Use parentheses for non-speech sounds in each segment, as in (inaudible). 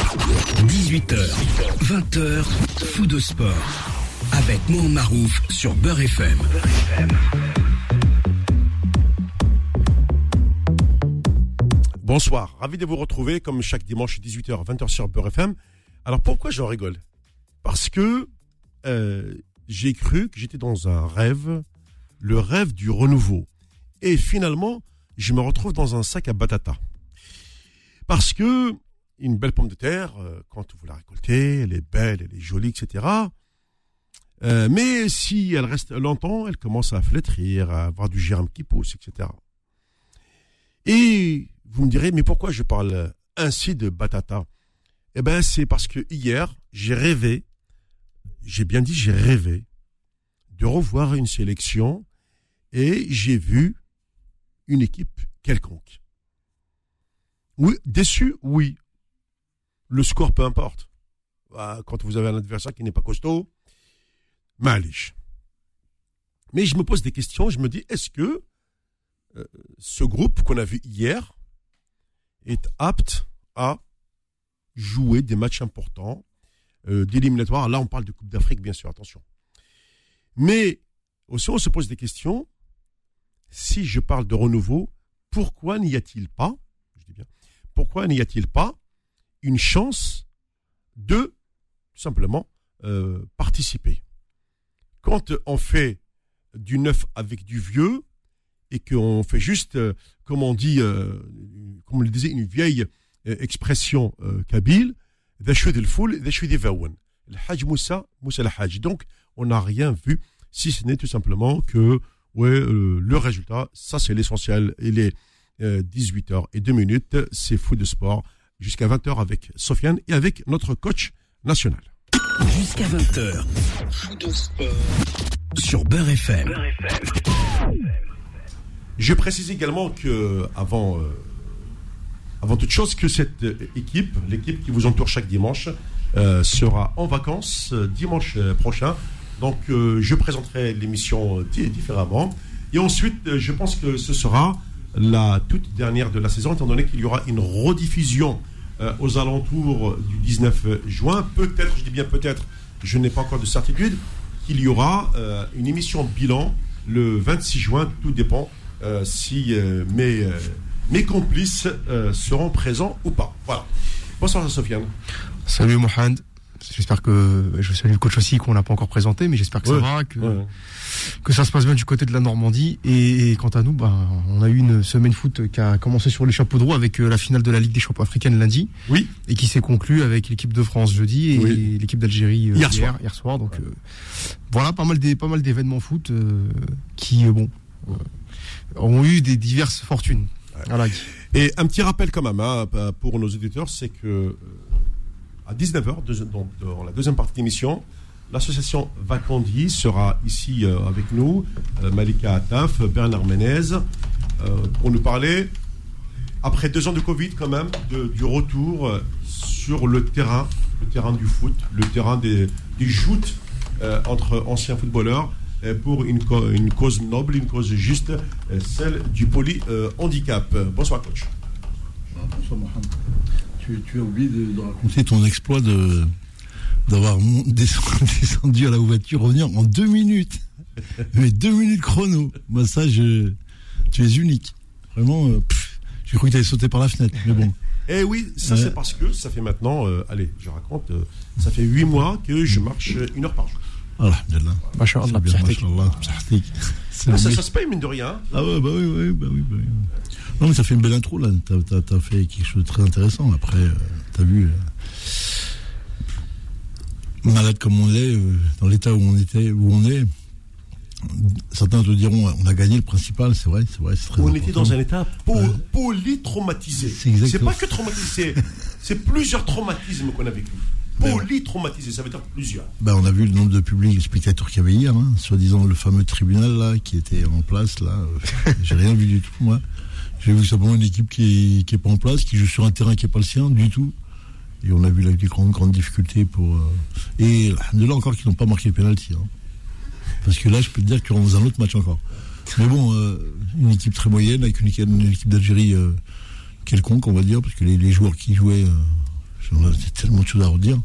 18h, 20h, fou de sport. Avec Mohamed Marouf sur Beurre FM. Bonsoir, ravi de vous retrouver comme chaque dimanche 18h, 20h sur Beurre FM. Alors pourquoi j'en rigole? Parce que euh, j'ai cru que j'étais dans un rêve, le rêve du renouveau. Et finalement, je me retrouve dans un sac à batata. Parce que une belle pomme de terre, euh, quand vous la récoltez, elle est belle, elle est jolie, etc. Euh, mais si elle reste longtemps, elle commence à flétrir, à avoir du germe qui pousse, etc. Et vous me direz, mais pourquoi je parle ainsi de batata? Eh bien, c'est parce que hier, j'ai rêvé, j'ai bien dit j'ai rêvé, de revoir une sélection et j'ai vu une équipe quelconque. Oui, déçu, oui. Le score, peu importe. Bah, quand vous avez un adversaire qui n'est pas costaud, malish. Mais je me pose des questions, je me dis, est-ce que euh, ce groupe qu'on a vu hier est apte à jouer des matchs importants, euh, d'éliminatoires? Là, on parle de Coupe d'Afrique, bien sûr, attention. Mais aussi, on se pose des questions. Si je parle de renouveau, pourquoi n'y a-t-il pas, je dis bien, pourquoi n'y a-t-il pas une chance de simplement euh, participer. Quand on fait du neuf avec du vieux et qu'on fait juste, euh, comme on dit, euh, comme on le disait, une vieille expression kabyle, donc, on n'a rien vu, si ce n'est tout simplement que ouais, le résultat, ça c'est l'essentiel. Il est 18h et 2 minutes, c'est fou de sport jusqu'à 20h avec Sofiane et avec notre coach national. Jusqu'à 20h. Sur Beurre FM. Je précise également que avant, euh, avant toute chose que cette équipe, l'équipe qui vous entoure chaque dimanche, euh, sera en vacances euh, dimanche prochain. Donc je présenterai l'émission différemment. Et ensuite, je pense que ce sera la toute dernière de la saison, étant donné qu'il y aura une rediffusion euh, aux alentours du 19 juin. Peut-être, je dis bien peut-être, je n'ai pas encore de certitude, qu'il y aura euh, une émission bilan le 26 juin. Tout dépend euh, si mes, mes complices seront présents ou pas. Voilà. Bonsoir, Sofiane. Salut, Mohamed. J'espère que je salue le coach aussi qu'on n'a pas encore présenté, mais j'espère que ça va, que que ça se passe bien du côté de la Normandie. Et, quant à nous, ben, on a eu une semaine foot qui a commencé sur les chapeaux de roue avec euh, la finale de la Ligue des Champions africaines lundi. Oui. Et qui s'est conclue avec l'équipe de France jeudi et l'équipe d'Algérie euh, hier, hier, soir. Donc euh, voilà, pas mal des pas mal d'événements foot qui bon ont eu des diverses fortunes. Et un petit rappel quand même hein, pour nos auditeurs, c'est que à 19h, dans la deuxième partie de l'émission, L'association Vacandi sera ici euh, avec nous, euh, Malika Ataf, Bernard Menez, euh, pour nous parler, après deux ans de Covid quand même, du retour sur le terrain, le terrain du foot, le terrain des, joutes entre anciens footballeurs pour une, cause noble, une cause juste, celle du poly-handicap. Bonsoir coach. Bonsoir Mohamed. Tu, tu, as oublié de, de raconter ton exploit de d'avoir (laughs) descendu à la voiture, revenir en deux minutes. Mais deux minutes chrono. Moi, ça, je, tu es unique. Vraiment, euh, j'ai cru que tu allais sauter par la fenêtre. Mais bon. Eh oui, ça c'est parce que ça fait maintenant, euh, allez, je raconte, euh, ça fait huit mois que je marche une heure par jour. Voilà, ça, ça se paye, mine de rien. Ah ouais, bah oui, oui, bah oui, bah oui. Non, mais ça fait une belle intro, là. T'as as, fait quelque chose de très intéressant. Après, t'as vu malade comme on l'est, euh, dans l'état où on était, où on est, certains te diront, on a gagné le principal, c'est vrai, c'est vrai, c'est très On était dans un état polytraumatisé. C'est pas que traumatisé, (laughs) c'est plusieurs traumatismes qu'on a vécu. Ben polytraumatisé, ça veut dire plusieurs. Ben, on a vu le nombre de publics, les spectateurs qu'il y avait hier, hein, soi-disant le fameux tribunal là, qui était en place là. Euh, (laughs) j'ai rien vu du tout, moi. J'ai vu simplement une équipe qui est, qui est pas en place, qui joue sur un terrain qui est pas le sien du tout. Et on a vu là, des grandes, grandes difficultés pour. Euh, et de là encore qu'ils n'ont pas marqué le penalty. Hein. Parce que là, je peux te dire qu'ils auront un autre match encore. Mais bon, euh, une équipe très moyenne, avec une, équipe d'Algérie euh, quelconque, on va dire, parce que les, joueurs qui jouaient, On a tellement de choses à redire.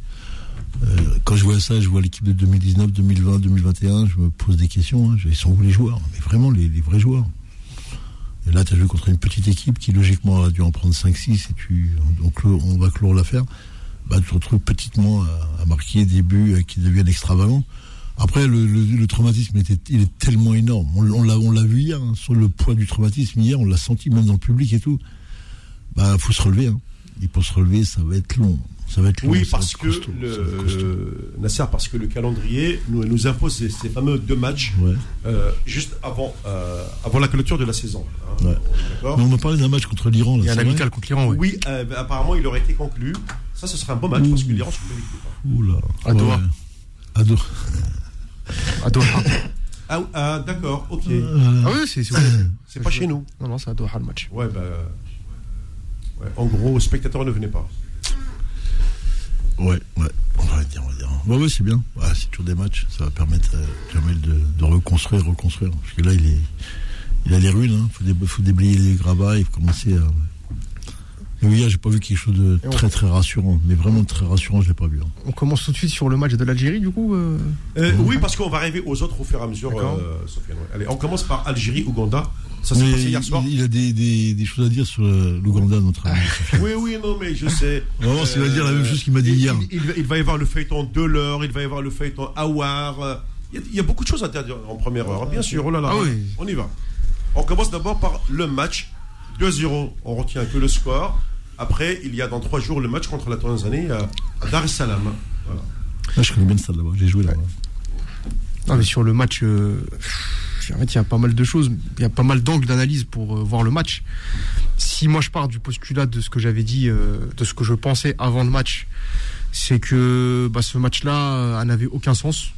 Quand je vois ça, je vois l'équipe de 2019, 2020, 2021, je me pose des questions. Hein. Ils sont où les joueurs? Mais vraiment, les, vrais joueurs. Et là, tu as joué contre une petite équipe qui, logiquement, a dû en prendre 5-6 et tu, on va clore l'affaire. Bah, tu te retrouves petitement à, marquer des buts euh, qui deviennent extravagants. Après, le, traumatisme était, il est tellement énorme. On, on l'a vu hier, hein, sur le poids du traumatisme hier, on l'a senti même dans le public et tout. Bah, faut se relever. Hein. Il faut se relever, ça va être long. Ça va être long, oui, parce que le, Nasser, parce que le calendrier nous, nous impose ces, fameux deux matchs euh, juste avant, euh, avant la clôture de la saison. Hein. Mais on m'a parlé d'un match contre l'Iran. Il y a un amical contre l'Iran. Oui, oui euh, apparemment il aurait été conclu. Ça, ce serait un bon match parce que l'Iran, c'est une équipe. Hein. Oula. À Doha. À Doha. À (laughs) Doha. Ah, ah d'accord, ok. ah oui, c'est c'est pas chez nous. Non, non, c'est à Doha le match. Ouais, bah. Ouais, en gros, spectateurs ne venaient pas. Ouais, ouais, on va dire, on va dire. Ouais, ouais, c'est bien. Ouais, c'est toujours des matchs. Ça va permettre à Jamel de, de, reconstruire, reconstruire. Parce que là, il est, il a les ruines. Il hein. faut, faut, déblayer les gravats et commencer à oui, hier, j'ai pas vu quelque chose de très très rassurant, mais vraiment très rassurant, je l'ai pas vu. Hein. On commence tout de suite sur le match de l'Algérie, du coup. Euh euh, oui, parce qu'on va arriver aux autres au fur et à mesure. Euh, Allez, on commence par Algérie-Ouganda. Ça s'est passé hier soir. Il, a des, des, des, choses à dire sur l'Ouganda, notre ami. (laughs) oui, oui, non, mais je sais. Vraiment, s'il va dire la même chose qu'il m'a dit hier. Il, va y avoir le feuilleton de l'heure, il va y avoir le feuilleton Awar. Il, y a beaucoup de choses à dire en première heure, bien sûr. Oh là là, ah on y va. On commence d'abord par le match 2-0. On retient que le score. Après, il y a dans trois jours le match contre la Tanzanie à, Dar es Salaam. Voilà. Ah, je connais bien ça là-bas, j'ai joué là-bas. Non, mais sur le match, euh, en fait, il y a pas mal de choses, il y a pas mal d'angles d'analyse pour euh, voir le match. Si moi je pars du postulat de ce que j'avais dit, euh, de ce que je pensais avant le match, c'est que bah, ce match-là n'avait aucun sens.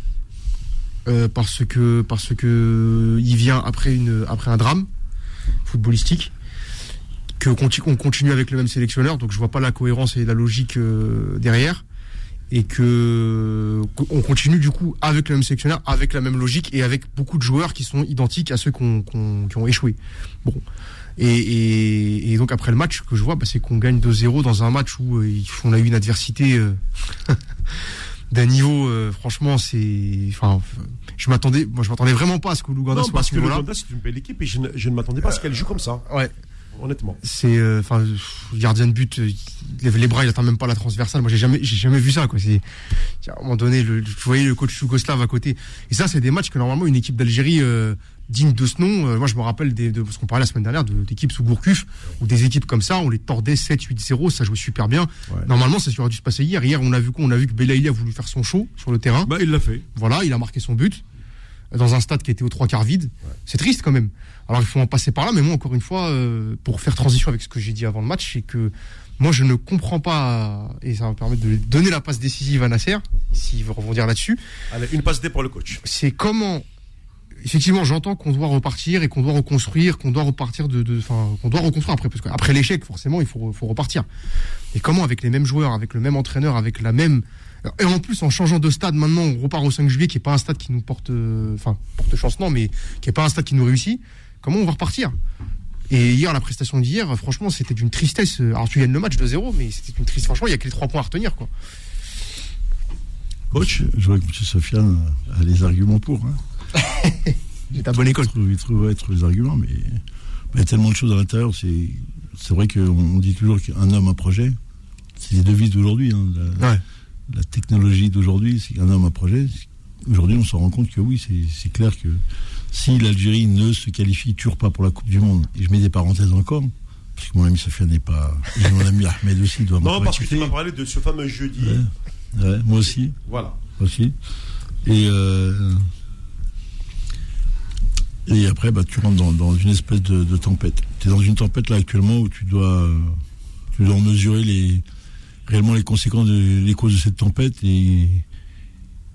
parce que parce que il vient après une après un drame footballistique que qu'on continue avec le même sélectionneur, donc je vois pas la cohérence et la logique euh, derrière, et que on continue du coup avec le même sélectionneur, avec la même logique et avec beaucoup de joueurs qui sont identiques à ceux qui ont échoué. Bon. Et, et, donc après le match, ce que je vois, bah, c'est qu'on gagne 2-0 dans un match où euh, on a eu une adversité euh, (laughs) d'un niveau, franchement, c'est, enfin, je m'attendais, moi je m'attendais vraiment pas à ce que l'Ouganda soit parce que l'Ouganda c'est une belle équipe et je ne, je ne m'attendais pas à ce qu'elle joue comme ça. Ouais honnêtement. C'est, euh, enfin, gardien de but, euh, il lève les bras, il atteint même pas la transversale. Moi, j'ai jamais, j'ai jamais vu ça, quoi. C'est, à un moment donné, le, vous voyez le coach yougoslave à côté. Et ça, c'est des matchs que normalement une équipe d'Algérie euh, digne de ce nom. moi, je me rappelle des, de ce qu'on parlait la semaine dernière d'équipes sous Gourcuff ou des équipes comme ça, on les tordait 7, 8, 0, ça jouait super bien. Normalement, ça aurait dû se passer hier. Hier, on a vu quoi? On a vu que Belaïli a voulu faire son show sur le terrain. Bah, il l'a fait. Voilà, il a marqué son but dans un stade qui était aux trois quarts vide. C'est triste quand même. Alors il faut en passer par là, mais moi encore une fois, euh, pour faire transition avec ce que j'ai dit avant le match, c'est que moi je ne comprends pas, et ça va me permettre de donner la passe décisive à Nasser, s'il veut rebondir là-dessus. Allez, une passe D pour le coach. C'est comment effectivement, j'entends qu'on doit repartir et qu'on doit reconstruire, qu'on doit repartir de, enfin, qu'on doit reconstruire après, parce qu'après l'échec, forcément, il faut, faut repartir. Et comment, avec les mêmes joueurs, avec le même entraîneur, avec la même, et en plus, en changeant de stade, maintenant, on repart au 5 juillet, qui est pas un stade qui nous porte, euh, enfin, porte chance, non, mais qui est pas un stade qui nous réussit. Comment on va repartir? Et hier, la prestation d'hier, franchement, c'était d'une tristesse. Alors, tu gagnes le match de 0 mais c'était une tristesse. Franchement, il y a que les trois points à retenir, quoi. Coach, je vois que M. Sofiane a les arguments pour. Hein. (laughs) J'ai ta bonne école. Il trouve être les arguments, mais il y a tellement de choses à l'intérieur. C'est vrai qu'on dit toujours qu'un homme, un projet. C'est les devises d'aujourd'hui. Hein, ouais la technologie d'aujourd'hui, c'est qu'un homme à projet. Aujourd'hui, on se rend compte que oui, c'est clair que si l'Algérie ne se qualifie toujours pas pour la Coupe du Monde, et je mets des parenthèses encore, parce que mon ami Sofia n'est pas. Et mon ami Ahmed aussi doit Non, parce que tu m'as parlé de ce fameux jeudi. moi aussi. Voilà. Aussi. Et. Euh, et après, bah, tu rentres dans, une espèce de, tempête. Tu es dans une tempête là actuellement où tu dois, tu dois mesurer les, réellement les conséquences, de, les causes de cette tempête et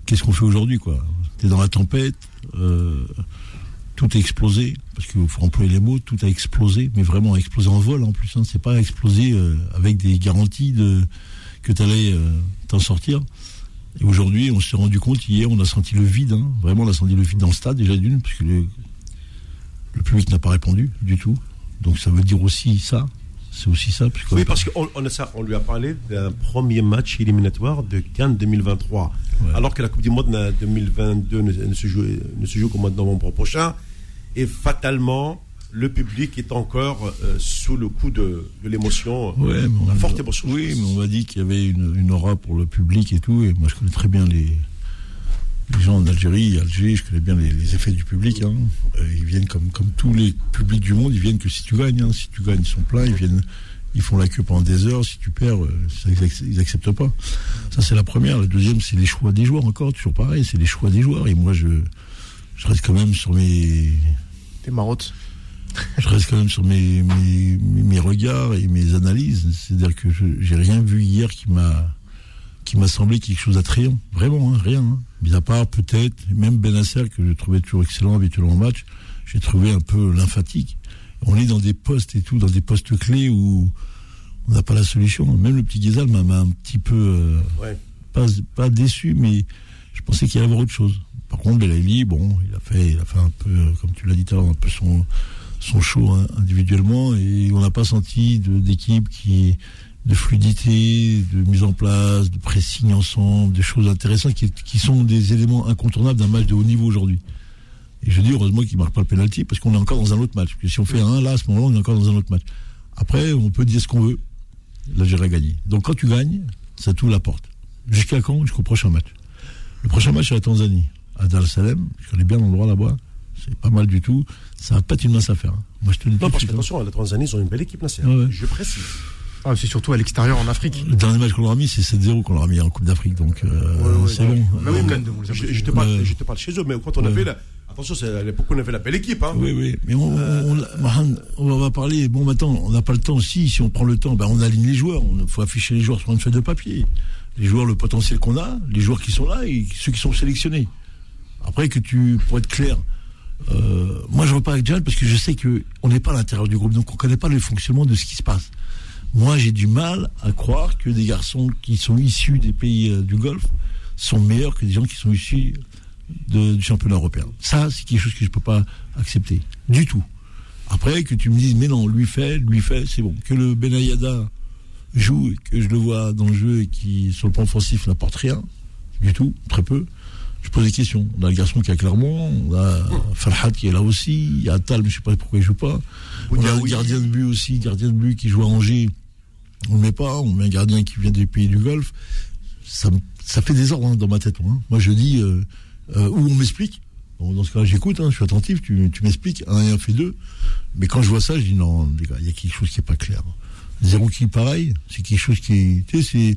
qu'est-ce qu'on fait aujourd'hui, quoi. T'es dans la tempête, euh, tout a explosé, parce qu'il faut employer les mots, tout a explosé, mais vraiment explosé en vol en plus. Hein. C'est pas explosé euh, avec des garanties de que tu allais euh, t'en sortir. Et aujourd'hui, on s'est rendu compte, hier, on a senti le vide, hein. vraiment, on a senti le vide dans le stade, déjà d'une, parce que le, le public n'a pas répondu du tout. Donc ça veut dire aussi ça, C'est aussi ça. oui, parce qu'on on, on lui a parlé d'un premier match éliminatoire de Cannes 2023. Alors que la Coupe du Monde 2022 ne, se, joue, ne se joue qu'au mois de novembre prochain. Et fatalement, le public est encore euh, sous le coup de, l'émotion, ouais, la forte émotion. Oui, mais on m'a dit qu'il y avait une, aura pour le public et tout. Et moi, je connais très bien les, les gens d'Algérie, Alger, je connais bien les, effets du public. Hein. Euh, ils viennent comme, comme tous les publics du monde, ils viennent que si tu gagnes. Hein. Si tu gagnes, ils sont pleins, ils viennent, ils font la queue pendant des heures. Si tu perds, euh, ils n'acceptent pas. Ça, c'est la première. La deuxième, c'est les choix des joueurs encore, toujours pareil, c'est les choix des joueurs. Et moi, je, je reste quand même sur mes. Tes marottes (laughs) je reste quand même sur mes, mes, mes regards et mes analyses. C'est-à-dire que je j'ai rien vu hier qui m'a qui m'a semblé quelque chose d'attrayant. Vraiment, hein, rien. Hein. Mis à part peut-être, même Benasser, que je trouvais toujours excellent habituellement en match, j'ai trouvé un peu lymphatique. On est dans des postes et tout, dans des postes clés où on n'a pas la solution. Même le petit Guézal m'a un petit peu, euh, pas, pas déçu, mais je pensais qu'il y avait autre chose. Par contre, Belaïli, bon, il a fait, il a fait un peu, comme tu l'as dit tout à l'heure, un peu son, son show hein, individuellement et on n'a pas senti d'équipe qui de fluidité, de mise en place, de pressing ensemble, des choses intéressantes qui, sont des éléments incontournables d'un match de haut niveau aujourd'hui. Et je dis heureusement qu'il ne marque pas le penalty parce qu'on est encore dans un autre match. Parce que si on fait un là, à ce moment-là, on est encore dans un autre match. Après, on peut dire ce qu'on veut. L'Algérie a gagné. Donc quand tu gagnes, ça t'ouvre la porte. Jusqu'à quand? Jusqu'au prochain match. Le prochain match, c'est la Tanzanie, à Dar es Salaam. Je connais bien l'endroit là-bas. C'est pas mal du tout. Ça va pas être une mince affaire. Hein. Moi, je te dis non, parce que attention, la Tanzanie, ils ont une belle équipe, Nasser. Je précise. Ah, c'est surtout à l'extérieur en Afrique. Le dernier match qu'on leur a mis, c'est 7-0 qu'on leur a mis en Coupe d'Afrique. Donc, euh, c'est bon. je, te parle, je, te parle, chez eux, mais quand on avait la. Attention, c'est à l'époque on avait la belle équipe. Hein. Oui, oui. Mais on, on, va parler. Bon, maintenant, on n'a pas le temps aussi. Si on prend le temps, ben, on aligne les joueurs. Il faut afficher les joueurs sur une feuille de papier. Les joueurs, le potentiel qu'on a, les joueurs qui sont là et ceux qui sont sélectionnés. Après, que tu, pour être clair, euh, moi, je repars avec John parce que je sais qu'on n'est pas à l'intérieur du groupe, donc on ne connaît pas le fonctionnement de ce qui se passe. Moi, j'ai du mal à croire que des garçons qui sont issus des pays euh, du Golfe sont meilleurs que des gens qui sont issus du championnat européen. Ça, c'est quelque chose que je ne peux pas accepter. Du tout. Après, que tu me dises, mais non, lui fait, lui fait, c'est bon. Que le Benayada joue et que je le vois dans le jeu et qui, sur le plan offensif, n'apporte rien, du tout, très peu je pose des questions. On a le garçon qui a Clermont, on a Farhat qui est là aussi, il y a Tal, je ne sais pas pourquoi il ne joue pas. On a le gardien de but aussi, gardien de but qui joue à Angers. On ne le met pas, on met un gardien qui vient des pays du Golfe. Ça, ça fait des ordres hein, dans ma tête. Hein. Moi, je dis, euh, euh, où on m'explique. dans ce cas-là, j'écoute, hein, je suis attentif, tu, tu m'expliques, un et un fait deux. Mais quand je vois ça, je dis non, les gars, il y a quelque chose qui n'est pas clair. Zéro qui pareil, c'est quelque chose qui, tu sais,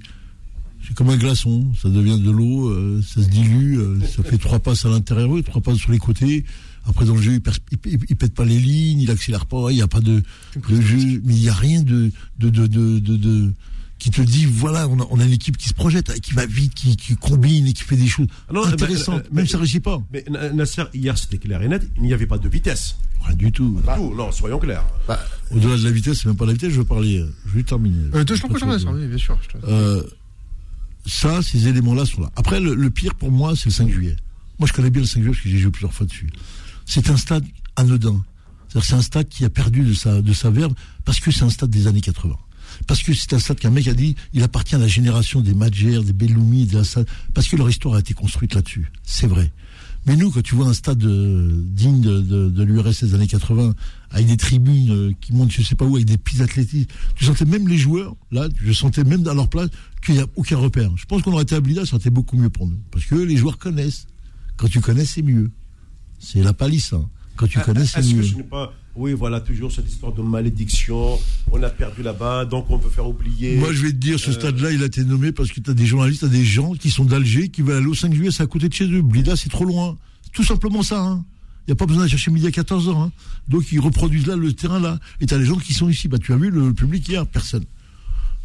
comme un glaçon, ça devient de l'eau, euh, ça se dilue, euh, ça fait trois passes à l'intérieur, trois passes sur les côtés. Après dans le jeu, il, pète pas les lignes, il accélère pas, il n'y a pas de, jeu, mais il n'y a rien de de, de, de, de, qui te dit voilà, on a, on a une équipe qui se projette, qui va vite, qui, qui combine et qui fait des choses Alors, intéressantes, euh, même ça réussit pas. Mais Nasser, hier c'était clair et net, il n'y avait pas de vitesse. Rien du tout. Bah, non, soyons clairs. Bah, Au-delà de la vitesse, c'est même pas la vitesse, je veux parler. Je vais terminer. Euh, je t'en prie, bien sûr. Euh, ça, ces éléments-là sont là. Après, le, pire pour moi, c'est le 5 juillet. Moi, je connais bien le 5 juillet parce que j'ai joué plusieurs fois dessus. C'est un stade anodin. C'est un stade qui a perdu de sa, de sa verve parce que c'est un stade des années 80. Parce que c'est un stade qu'un mec a dit, il appartient à la génération des Madjer, des Belloumi, des parce que leur histoire a été construite là-dessus. C'est vrai. Mais nous, quand tu vois un stade euh, digne de, de, l'URSS des années 80, avec des tribunes euh, qui montent je sais pas où, avec des pistes athlétiques, tu sentais même les joueurs, là, je sentais même à leur place qu'il n'y a aucun repère. Je pense qu'on aurait été à Blida, ça aurait été beaucoup mieux pour nous. Parce que les joueurs connaissent. Quand tu connais, c'est mieux. C'est la palisse. Hein. Quand tu ah, connais, c'est mieux. Que pas... Oui, voilà, toujours cette histoire de malédiction. On a perdu là-bas, donc on veut faire oublier. Moi, je vais te dire, ce euh, stade-là, il a été nommé parce que tu as des journalistes, tu as des gens qui sont d'Alger, qui veulent aller au 5 juillet, c'est à côté de chez eux. Blida, c'est trop loin. Tout simplement ça. Hein. Il n'y a pas besoin d'aller chercher midi à 14 ans. Hein. Donc, ils reproduisent là le terrain là. Et tu les gens qui sont ici. Bah, tu as vu le, public hier, personne.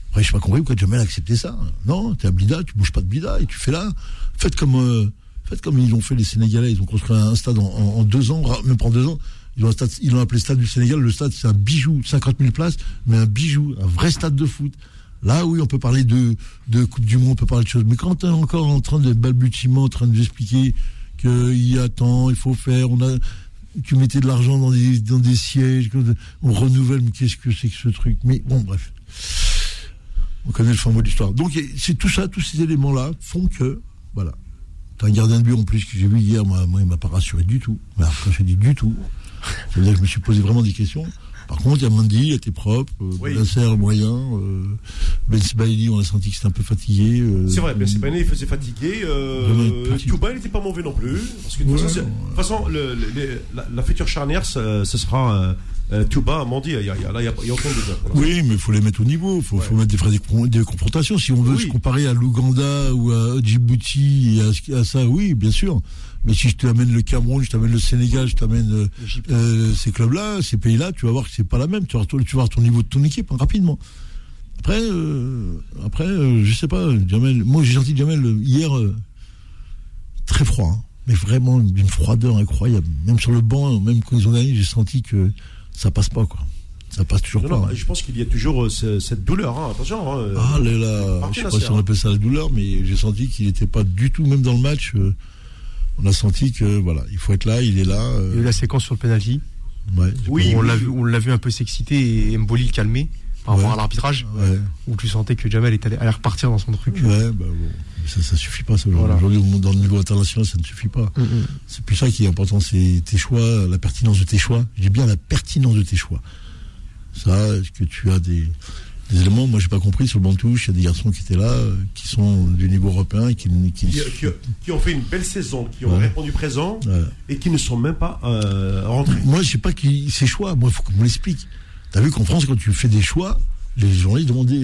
Après, je n'ai pas compris pourquoi Jamel a accepté ça. Non, tu es à Blida, tu bouges pas de Blida et tu fais là. Faites comme, euh, faites comme ils ont fait les Sénégalais. Ils ont construit un stade en, deux ans, même pas en deux ans. Ils l'ont ils appelé Stade du Sénégal. Le stade, c'est un bijou, 50 000 places, mais un bijou, un vrai stade de foot. Là, oui, on peut parler de, Coupe du Monde, on peut parler de choses. Mais quand tu es encore en train de balbutiement, en train de nous expliquer qu'il y a tant, il faut faire, on a. Tu mettais de l'argent dans des, sièges, on renouvelle, mais qu'est-ce que c'est que ce truc? Mais bon, bref. On connaît le fin de l'histoire. Donc, c'est tout ça, tous ces éléments-là font que, voilà. T'as un gardien de but en plus que j'ai vu hier, moi, moi il m'a pas rassuré du tout. Mais quand je dis du tout, je me suis posé vraiment des questions. Par contre, il y a Mandy, il était propre, euh, oui. moyen, euh, Ben Sebaini, on a senti que c'était un peu fatigué. Euh, c'est vrai, Ben Sebaini, il faisait fatiguer. Euh, Touba, il n'était pas mauvais non plus. Parce que de toute façon, le, la, future charnière, ce, sera euh, Touba, Mandy, il y a, là, il y a, aucun débat. Oui, mais il faut les mettre au niveau, il faut, faut, mettre des, des, confrontations. Si on veut se comparer à l'Ouganda ou à Djibouti et à ça, oui, bien sûr. Mais si je t'amène le Cameroun, je t'amène le Sénégal, je t'amène euh, euh, ces clubs-là, ces pays-là, tu vas voir que c'est pas la même. Tu vas, tu vas voir ton niveau de ton équipe hein, rapidement. Après, euh, après, je sais pas. Jamel, moi j'ai senti Jamel hier très froid, hein. mais vraiment d'une froideur incroyable. Même sur le banc, même quand ils ont gagné, j'ai senti que ça passe pas quoi. Ça passe toujours pas. Non, Je pense qu'il y a toujours cette douleur. Hein. Attention. ah là là, je sais pas si on appelle ça la douleur, mais j'ai senti qu'il n'était pas du tout, même dans le match on a senti que voilà, il faut être là, il est là. Il y a eu la séquence sur le penalty. oui, on l'a vu, on l'a vu un peu s'exciter et Mboli le calmer par rapport à l'arbitrage, où tu sentais que Jamel allait repartir dans son truc. Ouais, bah bon. Ça, ça suffit pas. Aujourd'hui, dans le niveau international, ça ne suffit pas. Mm, mm. C'est plus ça qui est important, c'est tes choix, la pertinence de tes choix. J'ai bien la pertinence de tes choix. Ça, est-ce que tu as des, des éléments, moi j'ai pas compris sur le banc touche, il y a des garçons qui étaient là, euh, qui sont du niveau européen, qui, qui, qui, ont fait une belle saison, qui ont répondu présent et qui ne sont même pas euh, rentrés. Moi je sais pas qui ces choix, moi il faut qu'on me l'explique. Tu as vu qu'en France quand tu fais des choix, les journalistes demandent des,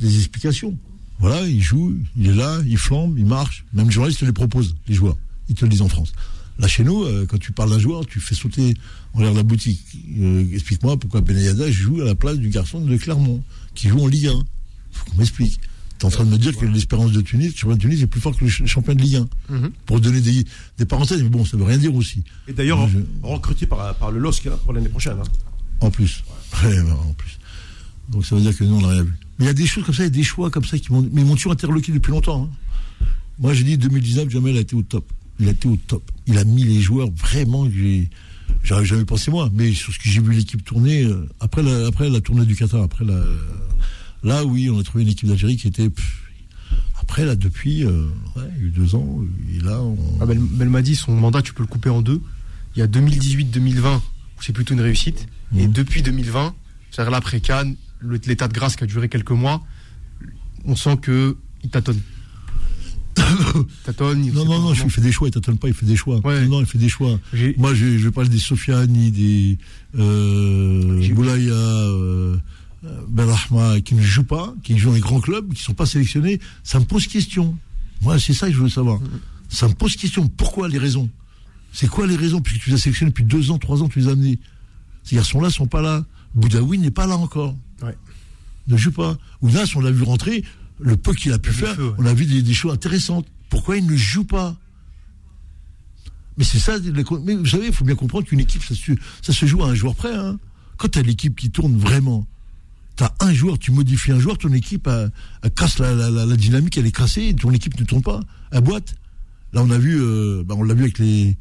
les, explications. Voilà, il joue, il est là, il flambe, il marche. Même les journalistes te les proposent, les joueurs. Ils te le disent en France. Là, chez nous, euh, quand tu parles d'un joueur, tu fais sauter en l'air la boutique. Euh, explique-moi pourquoi Benayada joue à la place du garçon de Clermont, qui joue en Ligue 1. Faut qu'on m'explique. Tu es en train de me dire que l'espérance de Tunis, le champion de Tunis est plus fort que le champion de Ligue 1. Mhm. Pour donner des, des, parenthèses, mais bon, ça veut rien dire aussi. Et d'ailleurs, recruté par, par le LOSC hein, pour l'année prochaine. Hein. En plus. en plus. Donc ça veut dire que nous, on n'a rien vu. Mais il y a des choses comme ça, il y a des choix comme ça qui m'ont. Mais ils m'ont toujours interloqué depuis longtemps. Hein. Moi, j'ai dit 2019, jamais elle a été au top. Il a été au top. Il a mis les joueurs vraiment. J'aurais jamais pensé moi, mais sur ce que j'ai vu l'équipe tourner euh, après la, après la tournée du Qatar, après la, là oui, on a trouvé une équipe d'Algérie qui était. après là, depuis, euh, il y a eu deux ans, et là. On... Ah, Belmadi, son mandat, tu peux le couper en deux. Il y a 2018-2020 c'est plutôt une réussite, et mmh. depuis 2020, c'est-à-dire l'après Cannes, l'état de grâce qui a duré quelques mois, on sent que il tâtonne. (laughs) tâtonne. Non, non, non, il fait des choix, il tâtonne pas, il fait des choix. Non, il fait des choix. Moi, je, je parle des Sofiani, des euh, Boulaya, euh, Belrahma, qui ne jouent pas, qui jouent dans les grands clubs, qui ne sont pas sélectionnés. Ça me pose question. Moi, c'est ça que je veux savoir. Ça me pose question. Pourquoi les raisons? C'est quoi les raisons? Puisque tu les as sélectionnés depuis deux ans, trois ans, tu les as amenés. Ces garçons-là sont pas là. Boudaoui n'est pas là encore. Ouais. Ne joue pas. Ounas, on l'a vu rentrer le peu qu'il a pu faire, on a vu des, choses intéressantes. Pourquoi il ne joue pas? Mais c'est ça. Mais vous savez, il faut bien comprendre qu'une équipe, ça se, joue à un joueur près. Hein. Quand tu as l'équipe qui tourne vraiment, tu as un joueur, tu modifies un joueur, ton équipe casse la, dynamique, elle est cassée, ton équipe ne tourne pas, elle boîte. Là, on a vu, euh, bah, on l'a vu avec les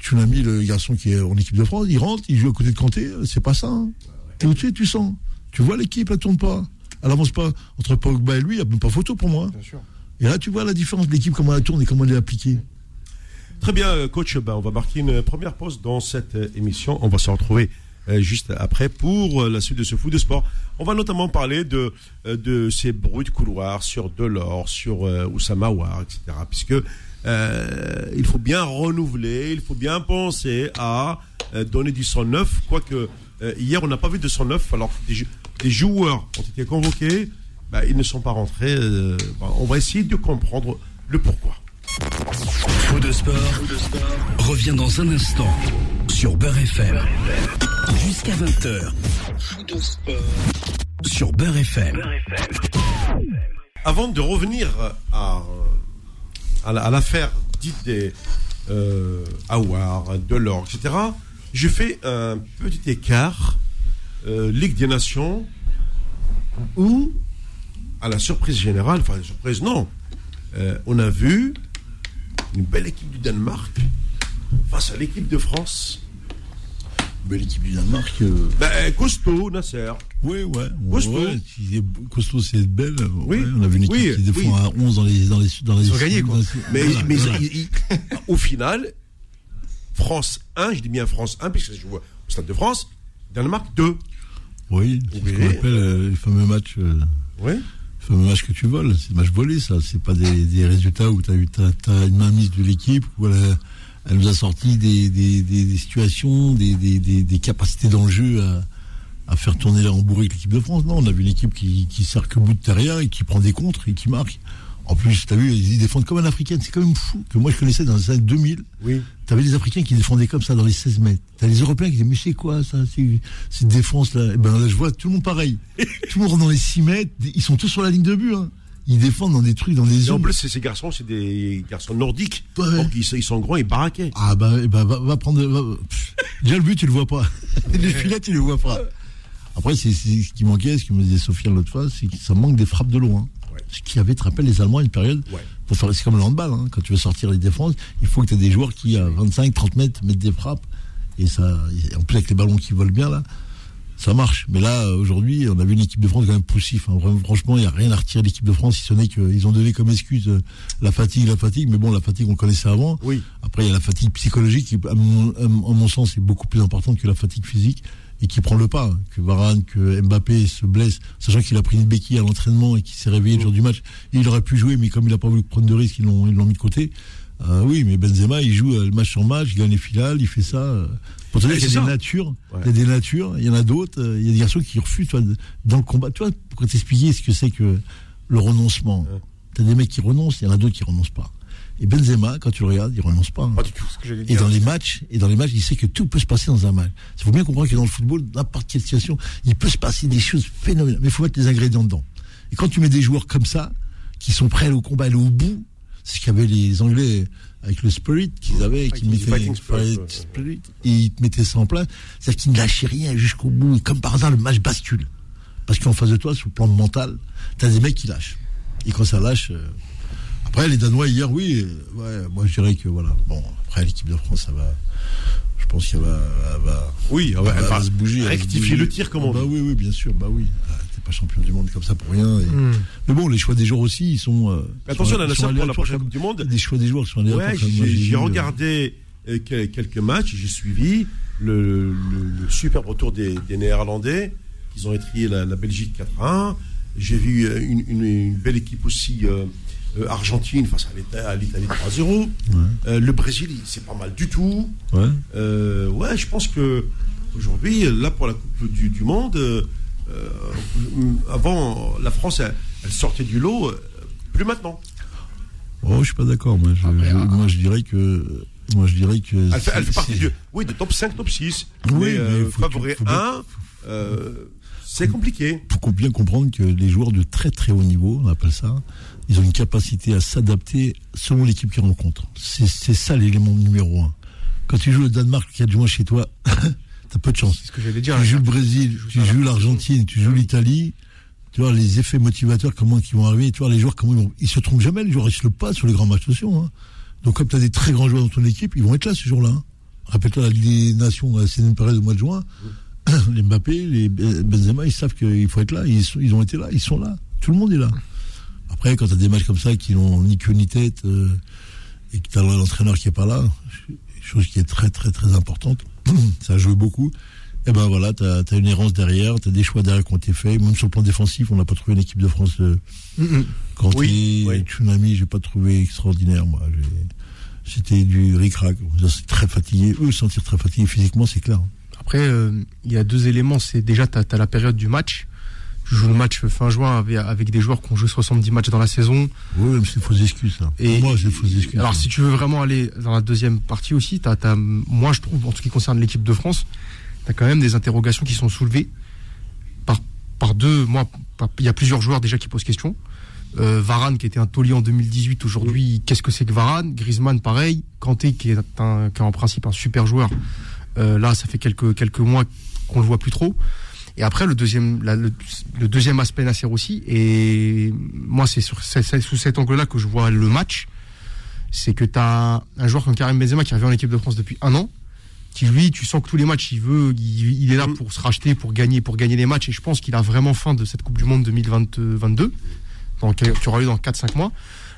Tsunami, le garçon qui est en équipe de France, il rentre, il joue à côté de Kanté, c'est pas ça. Hein. T'es au-dessus, tu sens. Tu vois l'équipe, elle tourne pas elle avance pas. Entre Pogba et lui, il n'y a même pas photo pour moi. Et là, tu vois la différence de l'équipe, comment elle tourne et comment elle est appliquée. Très bien, euh, coach. Ben, on va marquer une première pause dans cette euh, émission. On va se retrouver euh, juste après pour la suite de ce foot de sport. On va notamment parler de, de ces bruits de couloir sur Delors, sur Oussama etc. Puisque il faut bien renouveler, il faut bien penser à donner du sang neuf. Quoique hier, on n'a pas vu de sang neuf, alors des joueurs ont été convoqués, bah, ils ne sont pas rentrés. Euh, bah, on va essayer de comprendre le pourquoi. Faux de sport, revient dans un instant sur Beurre FM. Jusqu'à 20h. de sport. Sur Beurre FM. Avant de revenir à, à l'affaire dite des euh, Awar, Delors, etc., je fais un petit écart euh, Ligue des Nations, où, à la surprise générale, enfin, surprise, non, euh, on a vu une belle équipe du Danemark face à l'équipe de France Belle équipe du Danemark. Euh... Ben, costaud, Nasser. Oui, ouais. Costaud. Ouais, costaud, c'est belle. Oui. on a vu une équipe qui défend à 11 dans les. Dans les, dans les ils ont gagné, quoi. mais, mais au final, France 1, je dis bien France 1, puisque je vois au Stade de France, Danemark 2. Oui, c'est ce qu'on appelle euh, les fameux matchs. Euh, oui. Fameux que tu voles. C'est des matchs volés, ça. C'est pas des, des, résultats où tu as, eu, as, une mainmise de l'équipe, où elle, elle, nous a sorti des, des, des situations, des, capacités d'enjeu à, à faire tourner la rembourrée avec l'équipe de France. Non, on a vu une équipe qui, qui sert que bout de terrien et qui prend des contres et qui marque. En plus, tu as vu, ils défendent comme un Africain. C'est quand même fou que moi je connaissais dans les années 2000. Oui. Tu avais les Africains qui défendaient comme ça dans les 16 mètres. Tu as les Européens qui disaient, mais c'est quoi ça Cette défense-là Et eh ben là, je vois tout le monde pareil. (laughs) tout le monde dans les 6 mètres. Ils sont tous sur la ligne de but. Hein. Ils défendent dans des trucs, dans des zones. En plus, ces garçons, c'est des garçons nordiques. Donc, ils, sont grands et baraqués. Ah, bah, eh ben, va, prendre. déjà, le but, tu le vois pas. (laughs) les filets, tu le vois pas. Après, c'est ce qui manquait, ce que me disait Sophia l'autre fois, c'est que ça manque des frappes de loin. Ce qui avait, te rappelles, les Allemands à une période, pour faire, c'est comme le handball, hein. quand tu veux sortir les défenses, il faut que tu aies des joueurs qui, à 25, 30 mètres, mettent des frappes. Et ça, en plus avec les ballons qui volent bien, là, ça marche. Mais là, aujourd'hui, on a vu une équipe de France quand même poussif. Hein. franchement, il n'y a rien à retirer de l'équipe de France, si ce n'est qu'ils ont donné comme excuse euh, la fatigue, la fatigue. Mais bon, la fatigue, on connaissait avant. Oui. Après, il y a la fatigue psychologique qui, à mon, à mon sens, est beaucoup plus importante que la fatigue physique et qui prend le pas, que Varane, que Mbappé se blesse, sachant qu'il a pris une béquille à l'entraînement et qu'il s'est réveillé le jour du match. il aurait pu jouer, mais comme il n'a pas voulu prendre de risques, ils l'ont, ils l'ont mis de côté. Euh, oui, mais Benzema, il joue euh, match sur match, il gagne les finales, il fait ça. Euh. Pour te dire, il y a des natures, il y a des natures, il y en a d'autres, il y a des garçons qui refusent, toi, dans le combat. Tu vois, pour t'expliquer ce que c'est que le renoncement. Tu as des mecs qui renoncent, il y en a d'autres qui renoncent pas. Et Benzema, quand tu le regardes, il renonce pas. Hein. Pas du tout. Ce que et dans les matchs, et dans les matchs, il sait que tout peut se passer dans un match. Il faut bien comprendre que dans le football, n'importe quelle situation, il peut se passer des choses phénoménales. Mais il faut mettre les ingrédients dedans. Et quand tu mets des joueurs comme ça, qui sont prêts au combat, aller au bout, c'est ce qu'avaient les Anglais avec le spirit qu'ils avaient, qui mettaient, spirit, et ils mettaient ça en place. C'est-à-dire qu'ils ne lâchaient rien jusqu'au bout. Et comme par hasard, le match bascule. Parce qu'en face de toi, sur le plan mental, t'as des mecs qui lâchent. Et quand ça lâche, euh, après, les Danois, hier, oui. Ouais, moi, je dirais que, voilà. Bon, après, l'équipe de France, ça va. Je pense qu'elle va, va. Oui, elle va, se bouger. Rectifier le tir, comment Bah oui, oui, bien sûr. Bah oui. Ah, T'es pas champion du monde comme ça pour rien. Hmm. Mais bon, les choix des joueurs aussi, ils sont. Euh, attention, la pour la prochaine Coupe du Monde. Des choix des joueurs sont Ouais, j'ai regardé euh, quelques matchs, j'ai suivi le, le, super retour des, Néerlandais. Ils ont étrié la, Belgique 4-1. J'ai vu euh, une, une, belle équipe aussi. Euh, Argentine face à l'Italie 3-0. Euh, le Brésil, c'est pas mal du tout. Ouais. Euh, ouais, je pense que aujourd'hui, là pour la Coupe du, Monde, avant la France, elle, sortait du lot, plus maintenant. Oh, je suis pas d'accord. Moi, je, moi, je dirais que. Moi, je dirais que. Elle fait, partie du, oui, de top 5, top 6. Oui, mais, favori 1. c'est compliqué. Il faut bien comprendre que les joueurs de très très haut niveau, on appelle ça, ils ont une capacité à s'adapter selon l'équipe qu'ils rencontrent. C'est ça l'élément numéro un. Quand tu joues le Danemark, qui a du moins chez toi, (laughs) t'as peu de chance. Ce que dire, tu joues le Brésil, tu joues l'Argentine, tu joues l'Italie. Tu vois les effets motivateurs, comment ils vont arriver. Tu vois les joueurs, comment ils vont. Ils se trompent jamais, les joueurs, ils se le pas sur les grands matchs sociaux. Hein. Donc, comme tu as des très grands joueurs dans ton équipe, ils vont être là ce jour-là. Hein. Rappelle-toi la Ligue des Nations, c'est une période au mois de juin. (coughs) Les Mbappé, les Benzema, ils savent qu'il faut être là. Ils, ils ont été là, ils sont là. Tout le monde est là. Après, quand tu as des matchs comme ça qui n'ont ni queue ni tête euh, et que tu as l'entraîneur qui est pas là, chose qui est très très très importante, (clears throat) ça a joué beaucoup. Et ben voilà, tu as, une errance derrière, tu as des choix derrière qui ont été faits. Même sur le plan défensif, on n'a pas trouvé une équipe de France. Euh, Quand oui, oui. Tsunami, j'ai pas trouvé extraordinaire, moi. C'était du ric-rac. C'est très fatigué. Eux, sentir très fatigué physiquement, c'est clair. Après, euh, il y a deux éléments. C'est déjà, tu as, la période du match je joue le match fin juin avec, des joueurs qui ont joué 70 matchs dans la saison. Oui, mais c'est fausse excuse, ça. Et, moi, c'est fausse excuse. Alors, si tu veux vraiment aller dans la deuxième partie aussi, as, moi, je trouve, en ce qui concerne l'équipe de France, tu as quand même des interrogations qui sont soulevées par, par deux. Moi, il y a plusieurs joueurs déjà qui posent question. Euh, Varane, qui était un taulier en 2018, aujourd'hui, qu'est-ce que c'est que Varane? Griezmann, pareil. Kanté, qui est, un, qui est en principe un super joueur. Euh, là, ça fait quelques, quelques mois qu'on le voit plus trop. Et après, le deuxième, le, deuxième aspect Nasser aussi, et moi, c'est sous cet angle-là que je vois le match, c'est que tu as un joueur comme Karim Benzema qui revient en équipe de France depuis un an, qui lui, tu sens que tous les matchs, il veut, il, est là mm. pour se racheter, pour gagner, pour gagner les matchs. Et je pense qu'il a vraiment faim de cette Coupe du Monde 2022, donc, qui aura lieu dans 4-5 mois.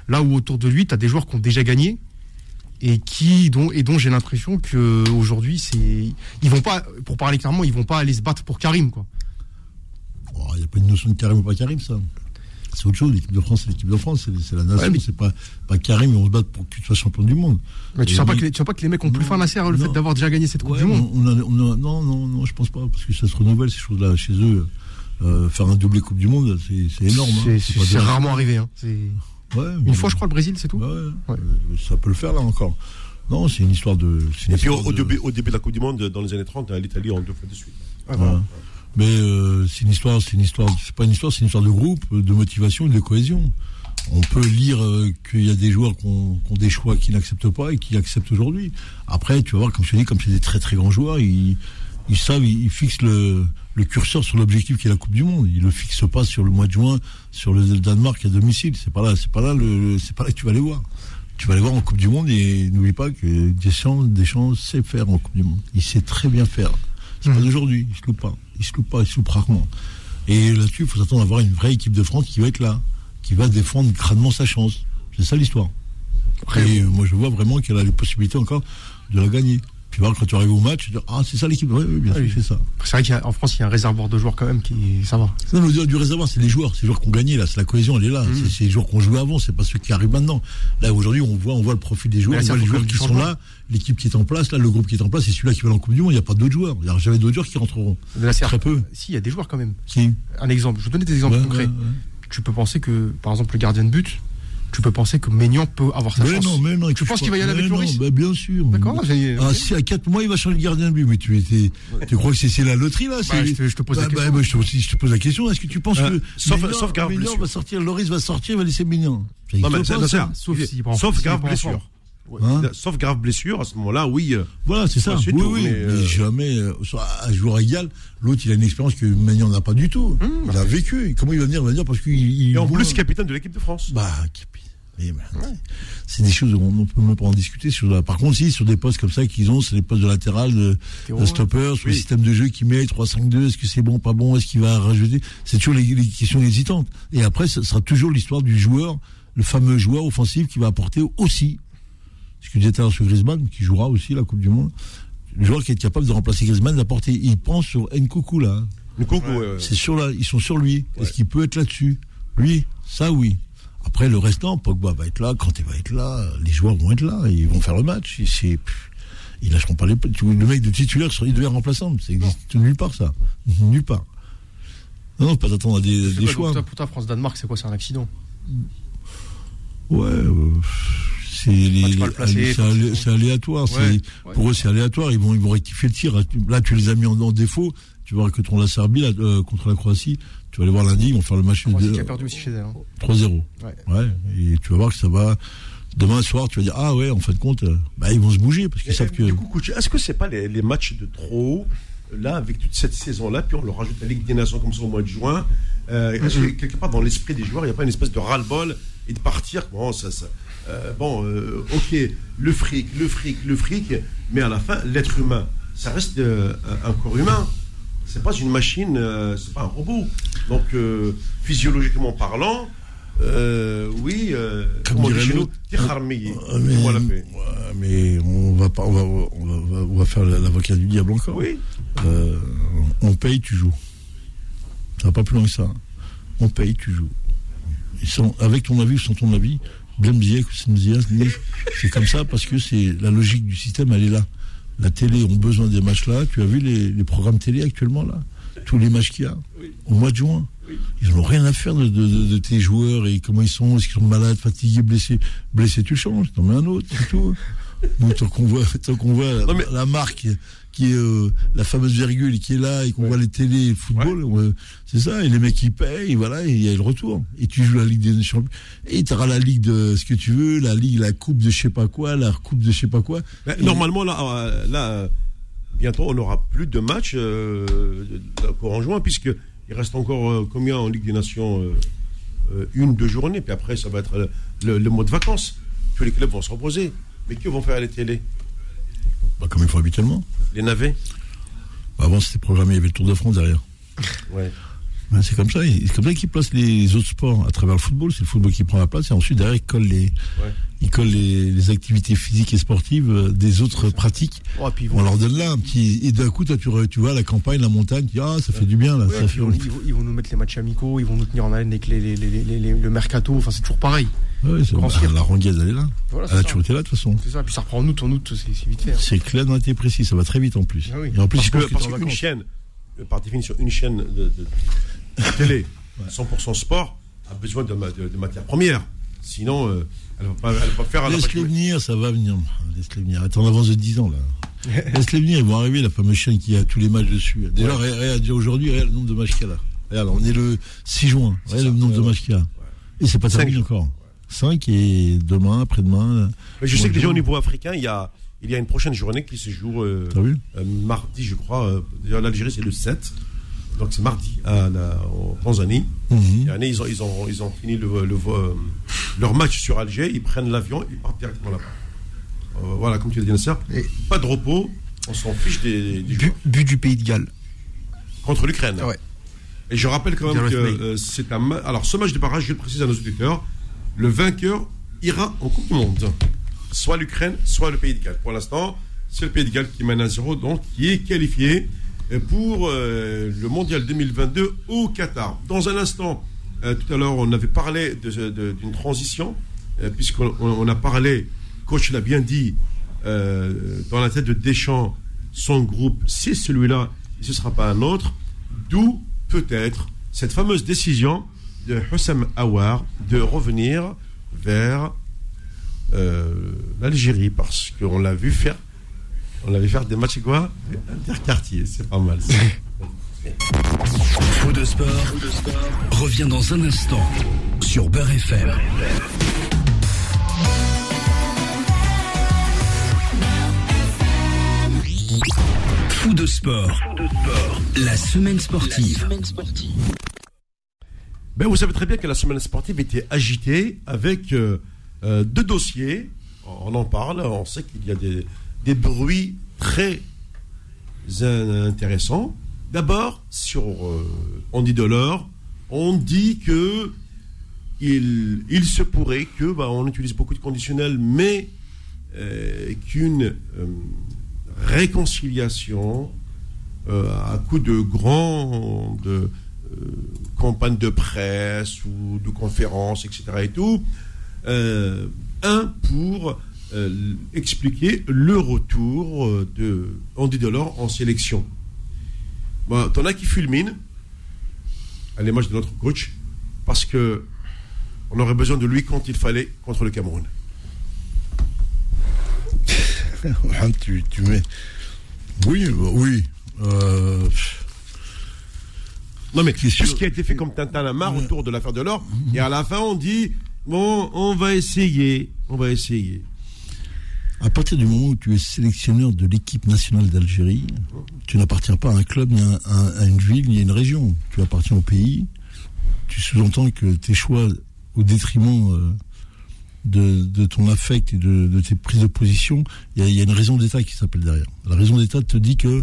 Là où autour de lui, tu as des joueurs qui ont déjà gagné et qui dont et dont j'ai l'impression que aujourd'hui c'est ils vont pas pour parler clairement ils vont pas aller se battre pour Karim quoi. Il n'y a pas une notion de Karim ou pas Karim ça. C'est autre chose. L'équipe de France, c'est l'équipe de France, c'est la nation. C'est pas, pas Karim, on se bat pour que tu sois champion du monde. Mais tu ne sens, pas que les, pas que les mecs ont plus faim Nasser, le fait d'avoir déjà gagné cette Coupe du Monde Non, non, non, je pense pas, parce que ça se renouvelle ces choses-là chez eux. Euh, faire un doublé Coupe du Monde, c'est énorme. Hein. C'est rarement arrivé. Hein. Une fois, je crois, le Brésil, c'est tout. Ça peut le faire là encore. Non, c'est une histoire de. Et puis au, début, au, début, de la Coupe du Monde, dans les années 30, l'Italie en deux fois de suite. Mais euh, c'est une histoire, c'est une histoire, c'est pas une histoire, c'est une histoire de groupe, de motivation et de cohésion. On peut lire euh, qu'il y a des joueurs qui ont, des choix qu'ils n'acceptent pas et qui acceptent aujourd'hui. Après, tu vas voir, comme je te dis, comme c'est des très très grands joueurs, ils, ils savent, ils, fixent le, le curseur sur l'objectif qui est la Coupe du Monde. Ils le fixent pas sur le mois de juin, sur le Danemark à domicile. C'est pas là, c'est pas là, le, c'est pas là que tu vas les voir. Tu vas les voir en Coupe du Monde et n'oublie pas que Deschamps, Deschamps sait faire en Coupe du Monde. Il sait très bien faire. C'est pas mmh. d'aujourd'hui, il se loupe pas il se loupe pas, il se loupe rarement. Et là-dessus, il faut s'attendre à avoir une vraie équipe de France qui va être là, qui va défendre crânement sa chance. C'est ça l'histoire. Et moi, je vois vraiment qu'elle a les possibilités encore de la gagner. Voir quand tu arrives au match, tu dis Ah, c'est ça l'équipe. Oui, bien sûr, c'est ça. C'est vrai qu'en France, il y a un réservoir de joueurs quand même qui. Ça va. Non, le du réservoir, c'est les joueurs. C'est les joueurs qui ont gagné, là. C'est la cohésion, elle est là. Mmh. C'est les joueurs qui ont joué avant, c'est pas ceux qui arrivent maintenant. Là, aujourd'hui, on voit, on voit le profil des joueurs, on voit les joueurs qui sont là, l'équipe qui est en place, là, le groupe qui est en place, c'est celui-là qui va en Coupe du Monde. Il n'y a pas d'autres joueurs. Il n'y a jamais d'autres joueurs qui rentreront. Très peu. Si, il y a des joueurs quand même. Si. Un exemple. Je vais donner des exemples concrets. Tu peux penser que, par exemple, le gardien de but, tu peux penser que Maignan peut avoir sa chance. Non, mais non, tu penses qu'il va y aller avec Loris bah, Bien sûr. D'accord. Ah, si à 4 mois il va changer le gardien de but, mais tu, crois que c'est la loterie là bah, je, te, je, te, pose la bah, question. Bah, je, te, je, te, pose la question. Est-ce que tu penses euh, que sauf, sauf grave Maignan va sortir, Loris va sortir, il va laisser Maignan? Non, mais sauf, si, sauf grave blessure. Hein Sauf grave blessure, à ce moment-là, oui. Euh, voilà, c'est ça. Oui, oui, mais, euh, jamais, euh, à joueur égal, l'autre, il a une expérience que Magnan n'a pas du tout. Hum, il a vécu. Comment il va venir, il va dire parce qu'il. Et en plus, capitaine de l'équipe de France. Bah, c'est des choses on ne peut même pas en discuter. Sur, par contre, si, sur des postes comme ça qu'ils ont, c'est des postes de latéral, de, stopper, sur le système de jeu qui met 3-5-2, est-ce que c'est bon, pas bon, est-ce qu'il va rajouter? C'est toujours les, les, questions hésitantes. Et après, ce sera toujours l'histoire du joueur, le fameux joueur offensif qui va apporter aussi ce que disait tout sur Griezmann, qui jouera aussi la Coupe du Monde. Le joueur qui est capable de remplacer Griezmann, d'apporter. Il pense sur Nkoukou là. Nkoukou, C'est sur là, ils sont sur lui. Est-ce qu'il peut être là-dessus? Lui, ça oui. Après le restant, Pogba va être là, Kanté va être là, les joueurs vont être là, ils vont faire le match. C'est, ils lâcheront pas les. Le mec de titulaire, il devient remplaçant. Ça existe nulle part ça, nulle part. Non, non, pas attendre à des, des choix. Pour toi, France-Danemark, c'est quoi? C'est un accident Ouais. Euh, c'est aléatoire. Pour eux, c'est aléatoire. Ils vont, ils vont rectifier le tir. Là, tu les as mis en, défaut. Tu vois que ton la Serbie, euh, contre la Croatie, tu vas aller voir lundi, ils vont faire le match. de, qui a perdu aussi chez elle. 3-0. Hein. Ouais. Et tu vas voir que ça va. Demain soir, tu vas dire ah ouais, en fin de compte, euh, bah, ils vont se bouger parce qu'ils savent que. Du coup, est-ce que c'est pas les, matchs de trop là avec toute cette saison-là, puis on leur rajoute la Ligue des Nations comme ça au mois de juin. Euh, est-ce que quelque part dans l'esprit des joueurs, il n'y a pas une espèce de ras-le-bol et de partir Bon, ça, ça, euh, bon, euh, ok, le fric, le fric, le fric, mais à la fin, l'être humain, ça reste euh, un corps humain. C'est pas une machine, c'est pas un robot. Donc, physiologiquement parlant, oui, comme dirait l'autre, mais, on va pas, on va, on va, faire l'avocat du diable encore. Oui. on paye, tu joues. Ça va pas plus loin que ça. On paye, tu joues. avec ton avis ou sans ton avis, c'est comme ça parce que c'est la logique du système, elle est là. La télé ont besoin des matchs là. Tu as vu les, programmes télé actuellement là? Tous les matchs qu'il y a au mois de juin. Ils n'ont rien à faire de, tes joueurs et comment ils sont, est-ce qu'ils sont malades, fatigués, blessés? Blessés, tu changes, t'en mets un autre, c'est tout. Tant qu'on voit, qu'on voit la, marque qui est euh, la fameuse virgule qui est là et qu'on voit les télés football, c'est ça. Et les mecs qui payent, voilà, et il y a le retour. Et tu joues la Ligue des Nations. Et tu auras la Ligue de ce que tu veux, la Ligue, la Coupe de je sais pas quoi, la Coupe de je sais pas quoi. Normalement, là, euh, là, euh, bientôt, on n'aura plus de matchs encore en juin, puisque il reste encore combien en Ligue des Nations Une, deux journées, puis après, ça va être le, le, mois de vacances. Tous les clubs vont se reposer. Mais que vont faire les télés Bah, comme il faut habituellement. Les navets bah, Avant, c'était programmé, il y avait le Tour de France derrière. Ouais. Ben, c'est comme ça, c'est comme ça qu'ils placent les autres sports à travers le football. C'est le football qui prend la place et ensuite derrière ils collent les, ils collent les, activités physiques et sportives euh, des autres pratiques. Oh, On leur donne là un petit et d'un coup toi, tu, tu vois la campagne, la montagne, tu dis ah ça fait du bien là. ça ils, vont, ils, vont, nous mettre les matchs amicaux, ils vont nous tenir en haleine avec les, le mercato. Enfin c'est toujours pareil. Ouais, bah, la rengaise elle est là. elle a toujours été là de toute façon. C'est ça. Puis ça reprend en août, en août c'est vite fait. Hein. C'est clair, dans été précis, ça va très vite en plus. Ah et en plus parce qu'une chaîne, par définition, une chaîne de la télé, 100% sport, a besoin de, de, matières premières. Sinon, euh, elle ne va, pas faire... Laisse-les venir, ça va venir. Laisse-les venir. Attends, en avance de 10 ans, là. (laughs) Laisse-les venir, ils vont arriver, la fameuse chaîne qui a tous les matchs dessus. Déjà, ouais. aujourd'hui, regarde le nombre de matchs qu'il y a là. Regarde, on est le 6 juin. Regarde le nombre de matchs qu'il y a. Et c'est pas terminé encore. 5 et demain, après-demain. je sais que déjà au niveau africain, il y a, il y a une prochaine journée qui se joue euh, euh, mardi, je crois. D'ailleurs, l'Algérie, c'est le 7 donc c'est mardi à en Tanzanie. Mhm. ils, ont, ils, ont, ils ont fini le, euh, leur match sur Alger, ils prennent l'avion, ils partent directement là-bas. Euh, voilà, comme tu l'as dit, Et pas de repos, on s'en fiche des, but, but, du pays de Galles. Contre l'Ukraine. Ouais. Et je rappelle quand même que euh, c'est un. Alors, ce match de barrage, je le précise à nos auditeurs, le vainqueur ira en Coupe du Monde. Soit l'Ukraine, soit le pays de Galles. Pour l'instant, c'est le pays de Galles qui mène à zéro, donc qui est qualifié pour euh, le mondial 2022 au Qatar. Dans un instant, euh, tout à l'heure, on avait parlé d'une transition, euh, puisqu'on a parlé, coach l'a bien dit, dans la tête de Deschamps, son groupe, c'est celui-là, ce ne sera pas un autre, d'où peut-être cette fameuse décision de Hussam Awar de revenir vers l'Algérie, parce qu'on l'a vu faire on avait fait des matchs quoi? Interquartier, c'est pas mal. Faux de sport, revient dans un instant sur Beurre FM. Fou de sport, la semaine sportive. Ben, vous savez très bien que la semaine sportive était agitée avec euh, euh, deux dossiers. On en parle, on sait qu'il y a des, des bruits très intéressants. D'abord, sur euh, On dit de l'or, on dit que il, il se pourrait que, bah, on utilise beaucoup de conditionnels, mais euh, qu'une euh, réconciliation à coup de grandes campagnes de presse ou de conférences, etc. et tout, un pour euh, expliquer le retour euh, de Andy Delors en sélection. Bon, T'en as qui fulminent à l'image de notre coach parce que on aurait besoin de lui quand il fallait contre le Cameroun. (laughs) tu, tu mets. Oui, oui. Euh, non mais tout ce qui a été fait comme Tintin la marre autour de l'affaire de l'or, et à la fin on dit bon, on va essayer, on va essayer. À partir du moment où tu es sélectionneur de l'équipe nationale d'Algérie, tu n'appartiens pas à un club, ni à, une ville, ni à une région. Tu appartiens au pays. Tu sous-entends que tes choix, au détriment euh, de, ton affect et de, tes prises de position, il y, a une raison d'État qui s'appelle derrière. La raison d'État te dit que,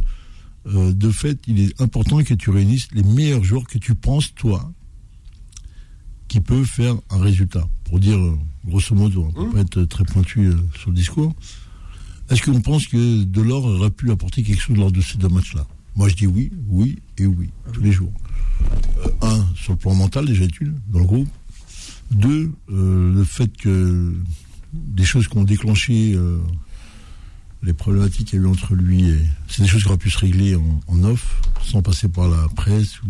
euh, de fait, il est important que tu réunisses les meilleurs joueurs que tu penses, toi, qui peuvent faire un résultat. Pour dire euh, grosso modo, on ne peut pas être très pointu euh, sur le discours. Est-ce qu'on pense que Delors aurait pu apporter quelque chose lors de ces deux matchs-là? Moi, je dis oui, oui et oui, tous les jours. Euh, un, sur le plan mental, déjà études dans le groupe? Deux, le fait que des choses qui ont déclenché les problématiques qu'il y a eu entre lui et. C'est des choses qui auraient pu se régler en, en, off, sans passer par la presse ou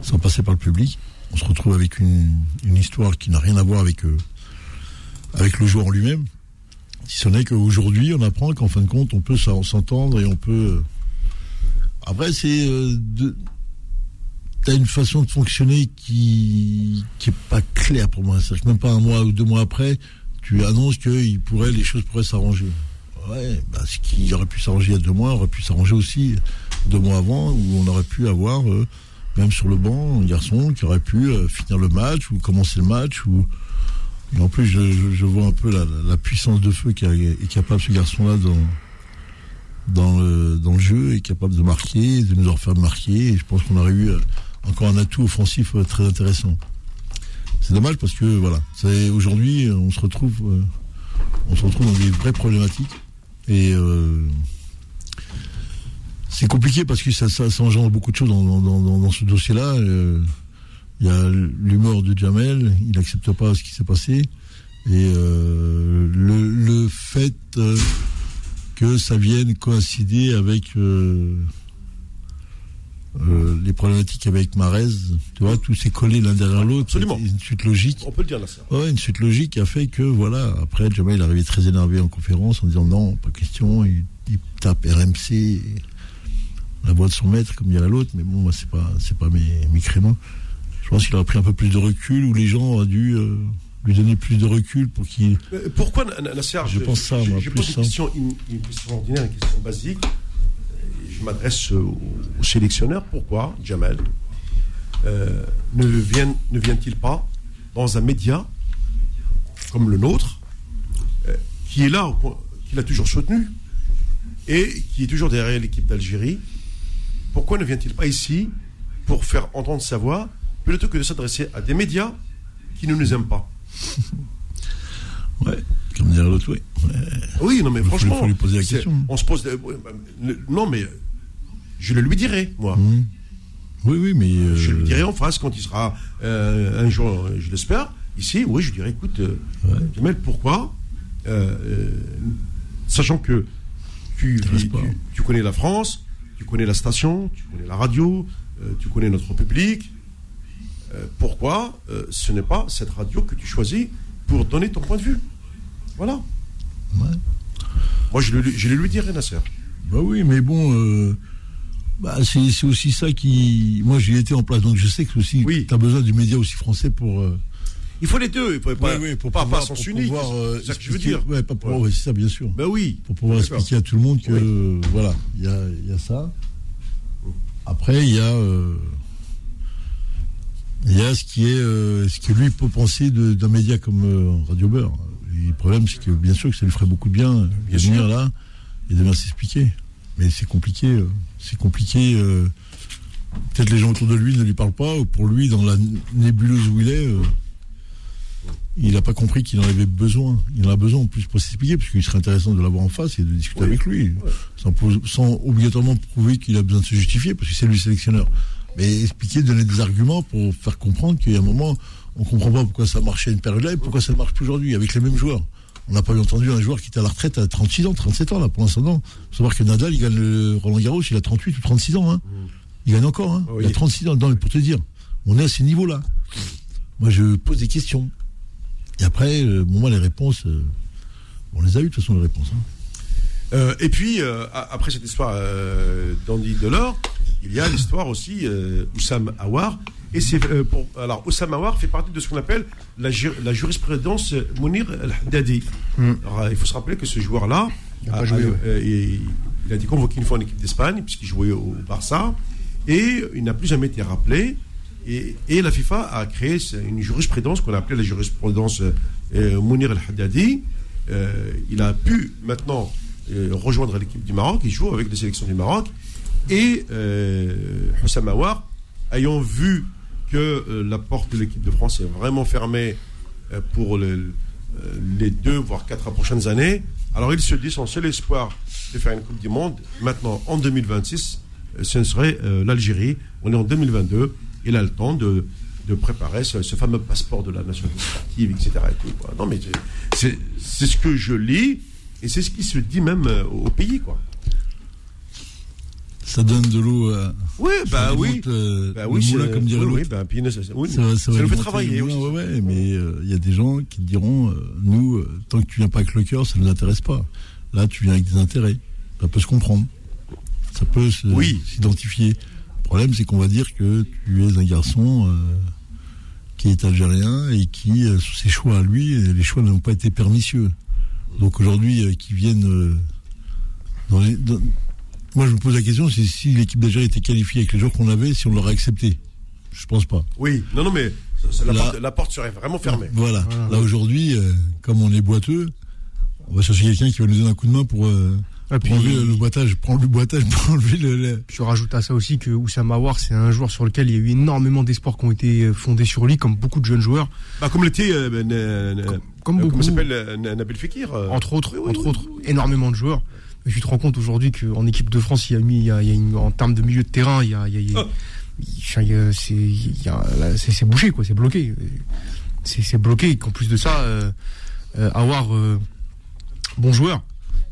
sans passer par le public on se retrouve avec une, histoire qui n'a rien à voir avec, euh, avec le joueur en lui-même. Si ce n'est qu'aujourd'hui, on apprend qu'en fin de compte, on peut s'entendre et on peut. Euh, après, c'est. Euh, T'as une façon de fonctionner qui qui pas claire pour moi. C'est même pas un mois ou deux mois après, tu annonces que pourrait, les choses pourraient s'arranger. Ouais, bah, ce qui aurait pu s'arranger il y a deux mois aurait pu s'arranger aussi deux mois avant, où on aurait pu avoir même sur le banc, un garçon qui aurait pu euh, finir le match ou commencer le match. Ou... en plus, je, vois un peu la, puissance de feu qu'a est capable ce garçon-là dans, dans le, jeu, est capable de marquer, de nous en faire marquer. Et je pense qu'on aurait eu euh, encore un atout offensif euh, très intéressant. C'est dommage parce que voilà, aujourd'hui on se retrouve, euh, on se retrouve dans des vraies problématiques et c'est compliqué parce que ça, ça, engendre beaucoup de choses dans, ce dossier-là. Il y a l'humour de Jamel, il n'accepte pas ce qui s'est passé et le, le, fait que ça vienne coïncider avec euh, euh, les problématiques avec Marez, tu vois, tout s'est collé l'un derrière l'autre. Une suite logique. On peut le dire là, ça. Ouais, une suite logique qui a fait que, voilà, après, Jamal est arrivé très énervé en conférence en disant non, pas question, il, tape RMC, la voix de son maître, comme dirait l'autre, mais bon, moi, c'est pas, c'est pas mes, mes créneaux. Je pense qu'il aurait pris un peu plus de recul, où les gens auraient dû euh, lui donner plus de recul pour qu'il. Pourquoi Nasser Je pense ça, moi. Je, pose une question, une, question ordinaire, une question basique. Je m'adresse au, sélectionneur. Pourquoi Jamel euh, ne vient ne vient-il pas dans un média comme le nôtre, euh, qui est là, qui l'a toujours soutenu et qui est toujours derrière l'équipe d'Algérie? Pourquoi ne vient-il pas ici pour faire entendre sa voix plutôt que de s'adresser à des médias qui ne nous aiment pas (laughs) Ouais, comme dire l'autre, oui. Oui, non, mais franchement. Faut lui poser la question. On se pose. non, mais je le lui dirai, moi. Mmh. Oui, oui, mais. Je le dirai en face quand il sera euh, un jour, je l'espère, ici. Oui, je lui dirai écoute, euh, pourquoi euh, Sachant que tu, tu, connais la France, tu connais la station, tu connais la radio, tu connais notre public, euh, pourquoi euh, ce n'est pas cette radio que tu choisis pour donner ton point de vue? Voilà. Moi, je le, je lui dirai, Nasser. Bah oui, mais bon, euh, bah, c'est aussi ça qui. Moi, j'y étais en place, donc je sais que aussi, oui. tu as besoin du média aussi français pour. Il faut les deux, il faut pas, pour pas, pouvoir, sens unique. c'est ça que je veux dire. Ouais, pas pour, c'est ça, bien sûr. Ben oui. Pour pouvoir expliquer à tout le monde que, voilà, il y a, y a, ça. Après, il y a. Il y a ce qui est euh, ce que lui peut penser d'un média comme euh, Radio Beurre. le problème, c'est que bien sûr que ça lui ferait beaucoup de bien, de venir là et de venir s'expliquer. Mais c'est compliqué. Euh, c'est compliqué. Peut-être les gens autour de lui ne lui parlent pas, ou pour lui, dans la nébuleuse où il est, il n'a pas compris qu'il en avait besoin. Il en a besoin en plus pour s'expliquer, puisqu'il serait intéressant de l'avoir en face et de discuter avec lui, sans, sans, obligatoirement prouver qu'il a besoin de se justifier, parce que c'est lui le sélectionneur mais expliquer, donner des arguments pour faire comprendre qu'il y a un moment, on comprend pas pourquoi ça marchait à une période-là et pourquoi ça ne marche plus aujourd'hui avec les mêmes joueurs. On n'a pas entendu un joueur qui était à la retraite à 36 ans, 37 ans là pour l'instant. Il faut savoir que Nadal, il gagne le Roland Garros, il a 38 ou 36 ans. Hein. Mm. Il gagne encore. Hein. Il a 36 ans. Non, pour te dire, on est à ces niveaux-là. Moi, je pose des questions. Et après, euh, bon, moi, les réponses, euh, on les a eues de toute façon, les réponses. Hein. Euh, et puis, après cette histoire d'Andy Delors, il y a l'histoire aussi euh, Oussam Awar. Et c'est euh, pour alors Oussam Awar fait partie de ce qu'on appelle la, la, jurisprudence Mounir El-Haddadi. Hmm. Alors il faut se rappeler que ce joueur-là, il, a, euh, il a été convoqué une fois en équipe d'Espagne puisqu'il jouait au Barça et il n'a plus jamais été rappelé. Et, et, la FIFA a créé une jurisprudence qu'on appelait la jurisprudence Mounir El-Haddadi. il a pu maintenant rejoindre l'équipe du Maroc. Il joue avec les sélections du Maroc. Et euh, ayant vu que euh, la porte de l'équipe de France est vraiment fermée euh, pour euh, les deux, voire quatre prochaines années, alors il se dit son seul espoir de faire une Coupe du Monde, maintenant en 2026, ce serait l'Algérie. On est en 2022, il a le temps de, de préparer ce, fameux passeport de la nationalité sportive, etc. Non, mais c'est ce que je lis et c'est ce qui se dit même au pays, quoi ça donne de l'eau à. Oui, bah oui. Euh, bah oui, moulin, comme dirait oui, bah, ça, oui, ça, ça, ça nous fait travailler. Oui, ouais, ouais, mais il euh, y a des gens qui diront euh, nous, euh, tant que tu viens pas avec le cœur, ça ne nous intéresse pas. Là, tu viens avec des intérêts. Ça peut se comprendre. Ça peut s'identifier. Le problème, c'est qu'on va dire que tu es un garçon qui est algérien et qui, sous ses choix à lui, les choix n'ont pas été permissieux. Donc aujourd'hui, qui viennent dans les. Dans, moi, je me pose la question, c'est si l'équipe d'Algérie était qualifiée avec les joueurs qu'on avait, si on l'aurait accepté. Je pense pas. Oui, non, non, mais la, porte, serait vraiment fermée. Voilà. Là, aujourd'hui, euh, comme on est boiteux, on va chercher quelqu'un qui va nous donner un coup de main pour. Euh, (laughs) pour enlever le boitage, prends le boitage, pour enlever le, Je rajoute à ça aussi que Oussama Aouar, c'est un joueur sur lequel il y a eu énormément d'espoirs qui ont été fondés sur lui, comme beaucoup de jeunes joueurs. Bah, comme l'était, euh, ben, euh, comme, comme beaucoup. Comment s'appelle euh, Nabil Fekir Entre autres, entre autres, énormément de joueurs. Tu te rends compte aujourd'hui qu'en équipe de France, il y a mis, il y a, une, en termes de milieu de terrain, il y a, il y a, c'est bouché, quoi, c'est bloqué. C'est bloqué. Qu'en plus de ça, euh, avoir bon joueur,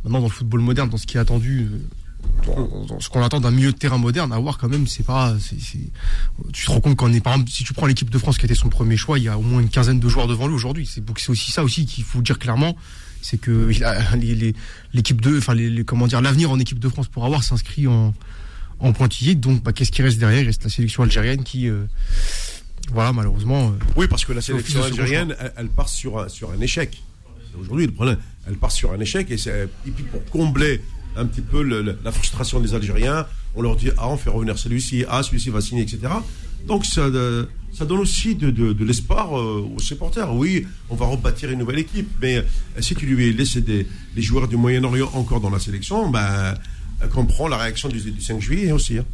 maintenant dans le football moderne, dans ce qui est attendu, euh, dans, ce qu'on attend d'un milieu de terrain moderne, avoir quand même, c'est pas, tu te rends compte qu'on est, par exemple, si tu prends l'équipe de France qui était son premier choix, il y a au moins une quinzaine de joueurs devant lui aujourd'hui. C'est aussi ça aussi qu'il faut dire clairement, c'est que (laughs) l'équipe de, enfin, les, comment dire, l'avenir en équipe de France pour avoir s'inscrit en, en pointillé. Donc, bah, qu'est-ce qui reste derrière? Il reste la sélection algérienne qui, euh, voilà, malheureusement. Euh, oui, parce que la sélection algérienne, elle, part sur sur un échec. Aujourd'hui, le problème, elle part sur un échec et, et puis pour combler un petit peu la frustration des Algériens, on leur dit ah on fait revenir celui-ci, ah celui-ci va signer, etc. Donc ça, euh, ça donne aussi de, de, l'espoir euh, aux supporters. Oui, on va rebâtir une nouvelle équipe, mais euh, si tu lui laisses des, les joueurs du Moyen-Orient encore dans la sélection, ben, comprend la réaction du, 5 juillet aussi. Hein.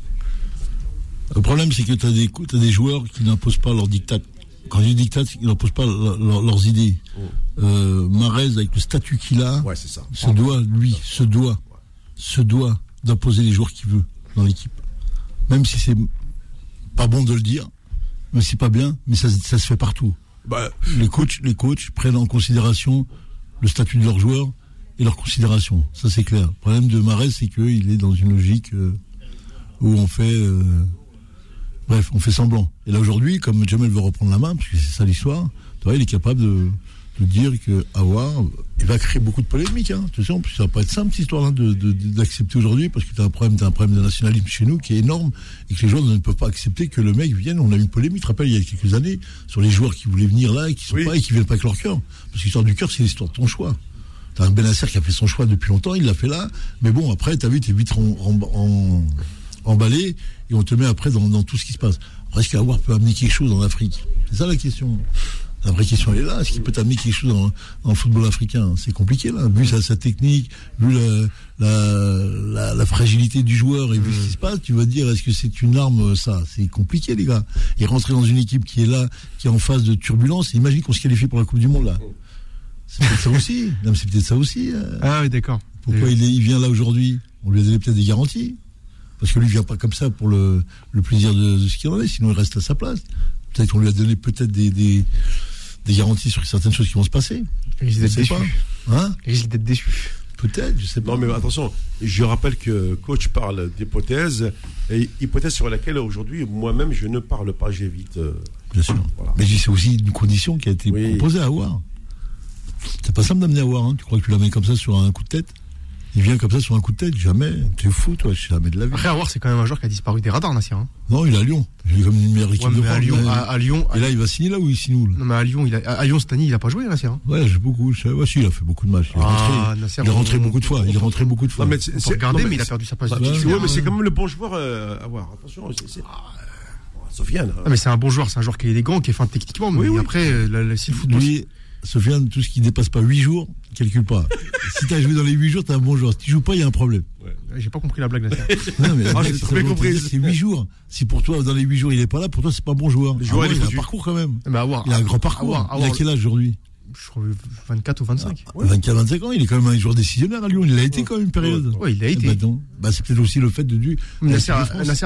Le problème, c'est que tu as, as, des joueurs qui n'imposent pas leur dictat quand je dis dictat, ils n'imposent pas leurs idées. Oh. Euh, Marez, avec le statut qu'il a, se doit, lui, se doit, se doit d'imposer les joueurs qu'il veut dans l'équipe. Même si c'est pas bon de le dire, mais c'est pas bien, mais ça, se fait partout. Bah, les coachs, les coachs prennent en considération le statut de leurs joueurs et leur considération. Ça c'est clair. Le problème de Marez, c'est qu'il est dans une logique euh, où on fait euh, Bref, on fait semblant. Et là aujourd'hui, comme Jamel veut reprendre la main, parce que c'est ça l'histoire, il est capable de, dire que avoir, il va créer beaucoup de polémiques. Hein. Attention, ça va pas être simple cette histoire-là d'accepter aujourd'hui, parce que tu as un problème, as un problème de nationalisme chez nous qui est énorme et que les joueurs ne peuvent pas accepter que le mec vienne. On a eu une polémique, tu te rappelles, il y a quelques années, sur les joueurs qui voulaient venir là et qui sont pas et qui viennent pas avec leur cœur. Parce que l'histoire du cœur, c'est l'histoire de ton choix. T'as un Benasser qui a fait son choix depuis longtemps, il l'a fait là, mais bon, après, t'as vu, t'es vite en emballé et on te met après dans, tout ce qui se passe. Est-ce qu'avoir peut amener quelque chose en Afrique? C'est ça la question. La vraie question elle est là. Est-ce qu'il peut amener quelque chose dans, le football africain? C'est compliqué là, vu sa, technique, vu la, fragilité du joueur et vu ce qui se passe. Tu vas dire est-ce que c'est une arme ça? C'est compliqué les gars. Et rentrer dans une équipe qui est là, qui est en phase de turbulence. Imagine qu'on se qualifie pour la Coupe du Monde là. C'est peut-être ça aussi. C'est peut-être ça aussi. Euh. Ah oui, d'accord. Pourquoi il, il vient là aujourd'hui? On lui a donné peut-être des garanties. Parce que lui vient pas comme ça pour le, le plaisir de, ce qu'il en est, sinon il reste à sa place. Peut-être qu'on lui a donné peut-être des, des, des, garanties sur certaines choses qui vont se passer. Il risque d'être déçu. Hein risque d'être déçu. Peut-être, je sais pas. Non, mais attention, je rappelle que coach parle d'hypothèses, et hypothèse sur laquelle aujourd'hui, moi-même, je ne parle pas, j'évite. Euh, Bien sûr. Mais c'est aussi une condition qui a été proposée à avoir. C'est pas simple d'amener à avoir, hein. tu crois que tu la mets comme ça sur un coup de tête? Il vient comme ça sur un coup de tête, jamais. T'es fou, toi, jamais de la vie. Après, à c'est quand même un joueur qui a disparu des radars, Nassir. Hein. Non, il est à Lyon. Il est comme une meilleure équipe de France. À Lyon, à, Lyon, Et là, il va signer là ou il signe où Non, mais à Lyon, il a, à Lyon cette année, il a pas joué, Nassir. Hein. Ouais, j'ai beaucoup. Ouais, si, il a fait beaucoup de matchs. Il est ah, rentré, il est rentré beaucoup de fois. Il est rentré beaucoup de fois. Non, mais c'est regardé, mais, il a perdu sa place. Bah, ouais, mais c'est quand même le bon joueur euh, à voir. Attention, c'est. Ah, Sofiane. Ah, mais c'est un bon joueur, c'est un joueur qui est élégant, qui est fin techniquement, mais après, si le football. Sofiane, tout ce qui dépasse pas 8 jours, calcule pas. (laughs) si tu as joué dans les 8 jours, t'es un bon joueur. Si tu joues pas, il y a un problème. Ouais. J'ai pas compris la blague là. (laughs) non, mais ah, j'ai compris. C'est 8 jours. Si pour toi, dans les 8 jours, il est pas là, pour toi, c'est pas un bon joueur. il, a un parcours quand même. il a un grand parcours. il a quel âge aujourd'hui? Je crois 24 ou 25. 24, 25 ans, il est quand même un joueur décisionnaire à Lyon. Il a été quand même une période. Oui, il a été. Bah, bah, c'est peut-être aussi le fait de du. Nasser,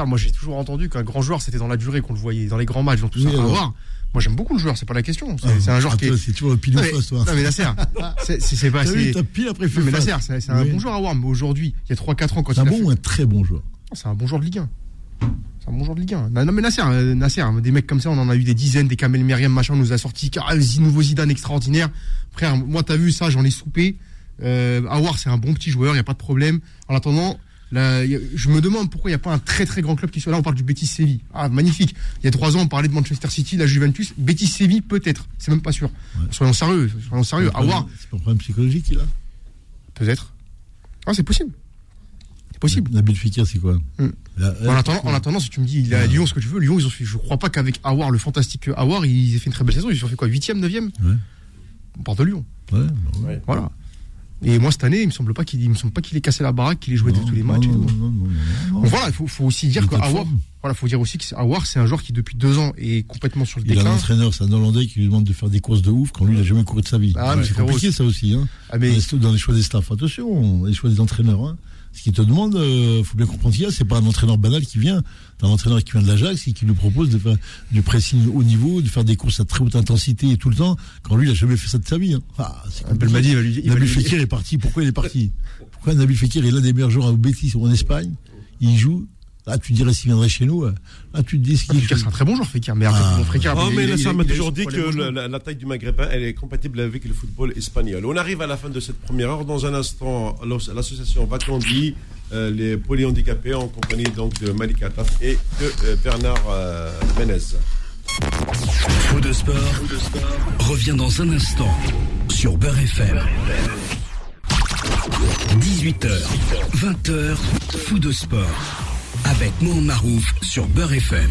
moi j'ai toujours entendu qu'un grand joueur c'était dans la durée qu'on le voyait, dans les grands matchs, dans tout ça. Moi, j'aime beaucoup le joueur, c'est pas la question. C'est ah, un joueur qui est. Pile ou face, toi. Non, mais Nasser, (laughs) c'est pas. T'as pile après Mais Nasser, c'est un bon joueur à. Mais aujourd'hui, il y a 3-4 ans, quand C'est un bon ou un très bon joueur C'est un bon joueur de Ligue 1. C'est un bon joueur de Ligue 1. Non, mais Nasser, euh, Nasser, des mecs comme ça, on en a eu des dizaines, des Kamel Meriem, machin, on nous a sorti. Ah, nouveau Zidane extraordinaire. Frère, moi, t'as vu ça, j'en ai soupé. Euh, Awar, c'est un bon petit joueur, il y a pas de problème. En attendant, je me demande pourquoi il n'y a pas un très très grand club qui soit là. On parle du Betis Séville. Ah, magnifique. Il y a trois ans, on parlait de Manchester City, la Juventus. Betis Séville, peut-être. C'est même pas sûr. Soyons sérieux. Soyons sérieux. C'est pas un problème psychologique qu'il a Peut-être. Ah, c'est possible. C'est possible. Nabil Fekir, c'est quoi hmm. en, attendant, en, attendant, si tu me dis, il est à Lyon, ce que tu veux, Lyon, ils ont fait. Je crois pas qu'avec Awar, le fantastique Awar, ils aient fait une très belle saison. Ils ont fait quoi 8 9 e On parle de Lyon. Ouais, bah Voilà. Et moi cette année, il me semble pas qu'il me semble pas qu'il ait cassé la baraque, qu'il ait joué tous les matchs. voilà, il faut, faut, aussi dire que voilà, faut dire aussi que Awar, c'est un joueur qui depuis deux ans est complètement sur le déclin. Il a un entraîneur, c'est un Hollandais qui lui demande de faire des courses de ouf quand lui il a jamais couru de sa vie. Ah, c'est compliqué ça aussi. Hein. Ah, mais... Dans les choix des staffs, attention, les choix des entraîneurs. Hein. Ce qu'il te demande, il euh, faut bien comprendre qu'il y a, c'est pas un entraîneur banal qui vient, c'est un entraîneur qui vient de l'Ajax et qui nous propose de faire du pressing haut niveau, de faire des courses à très haute intensité et tout le temps, quand lui, il a jamais fait ça de sa vie. Hein. Ah, Nabil Nabil Fekir est parti. Pourquoi il est parti? Pourquoi Nabil Fekir est l'un des meilleurs joueurs à Betis en Espagne? Il joue, Là, tu dirais s'il viendrait chez nous. Euh, là, tu te dis ce Fekir, c'est un très bon joueur, Fekir. Mais, ah. oh, mais ça m'a toujours dit que la, taille du Maghrébin, elle est compatible avec le football espagnol. On arrive à la fin de cette première heure. Dans un instant, l'association Vacandi, euh, les polyhandicapés, en compagnie donc de Malika Taf et de euh, Bernard euh, Menez. Fou de sport, revient dans un instant sur Beurre FM. 18h, 20h, Fou de sport avec Mohamed Marouf sur Beurre FM.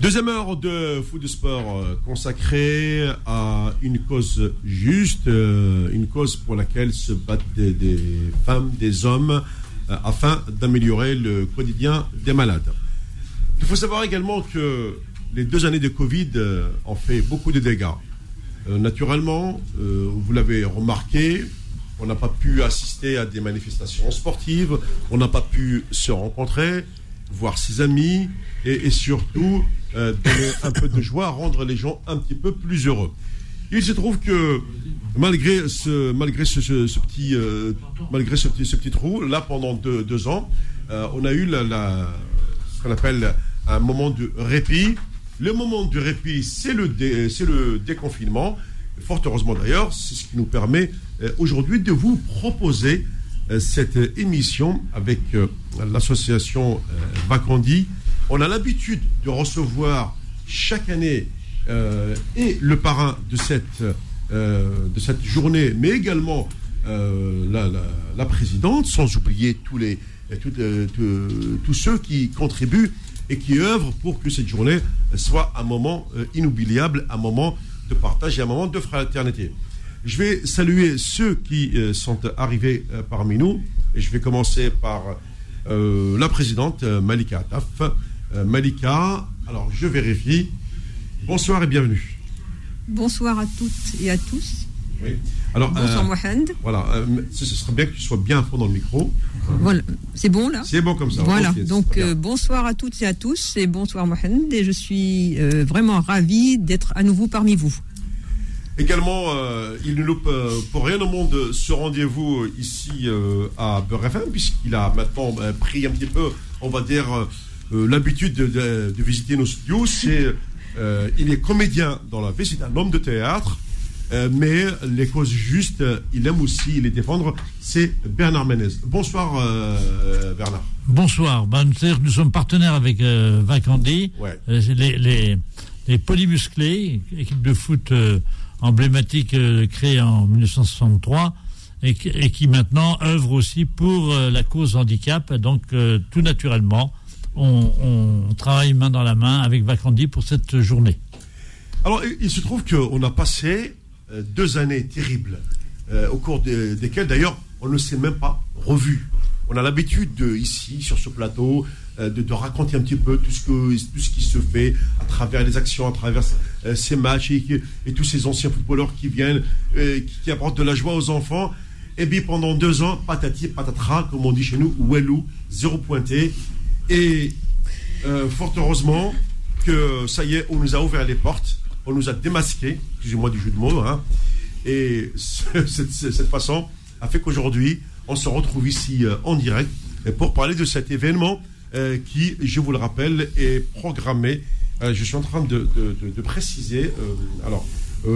Deuxième heure de foot de sport euh, consacrée à une cause juste, euh, une cause pour laquelle se battent des, femmes, des hommes, euh, afin d'améliorer le quotidien des malades. Il faut savoir également que les deux années de Covid ont fait beaucoup de dégâts. naturellement, vous l'avez remarqué, on n'a pas pu assister à des manifestations sportives, on n'a pas pu se rencontrer, voir ses amis et, surtout euh, donner un peu de joie, rendre les gens un petit peu plus heureux. Il se trouve que malgré ce, malgré ce, petit, euh, malgré ce petit, ce petit trou, là pendant deux, ans, euh, on a eu ce qu'on appelle un moment de répit. Le moment du répit, c'est le, c'est le déconfinement. Fort heureusement d'ailleurs, c'est ce qui nous permet euh, aujourd'hui de vous proposer euh, cette émission avec euh, l'association Vacandi. On a l'habitude de recevoir chaque année et le parrain de cette, de cette journée, mais également la, présidente, sans oublier tous, les, tous ceux qui contribuent et qui œuvrent pour que cette journée soit un moment inoubliable, un moment partage et un moment de fraternité. Je vais saluer ceux qui euh, sont arrivés euh, parmi nous. Et je vais commencer par euh, la présidente Malika Ataf. Malika, alors je vérifie. Bonsoir et bienvenue. Bonsoir à toutes et à tous. Oui. Alors, Bonsoir Mohamed. Voilà, ce, serait bien que tu sois bien à fond dans le micro. Voilà, c'est bon là C'est bon comme ça. Voilà, donc bonsoir à toutes et à tous et bonsoir Mohamed et je suis vraiment ravie d'être à nouveau parmi vous. Également, euh, il ne loupe euh, pour rien au monde ce rendez-vous ici euh, à Beurre FM, puisqu'il a maintenant pris un petit peu, on va dire, l'habitude de, visiter nos studios. C'est, il est comédien dans la vie, c'est un homme de théâtre, mais les causes justes, il aime aussi les défendre. C'est Bernard Menez. Bonsoir, Bernard. Bonsoir. Ben, nous sommes partenaires avec Vacandi, les, les, les polymusclés, équipe de foot emblématique euh, créée en 1963 et, qui maintenant œuvre aussi pour euh, la cause handicap. Donc euh, tout naturellement, on, travaille main dans la main avec Vacandi pour cette journée. Alors il se trouve qu'on a passé deux années terribles, au cours desquelles d'ailleurs on ne s'est même pas revu. On a l'habitude ici, sur ce plateau, euh, de, raconter un petit peu tout ce, qui se fait à travers les actions, à travers euh, ces matchs et, tous ces anciens footballeurs qui viennent, euh, qui, apportent de la joie aux enfants. Et bien pendant deux ans, patati patatras, comme on dit chez nous, Wellou, zéro pointé. Et fort heureusement que ça y est, on nous a ouvert les portes, on nous a démasqués, excusez-moi du jeu de mots, hein. et cette, cette, façon a fait qu'aujourd'hui, on se retrouve ici en direct pour parler de cet événement euh, qui, je vous le rappelle, est programmé. Euh, je suis en train de, préciser. Euh, alors,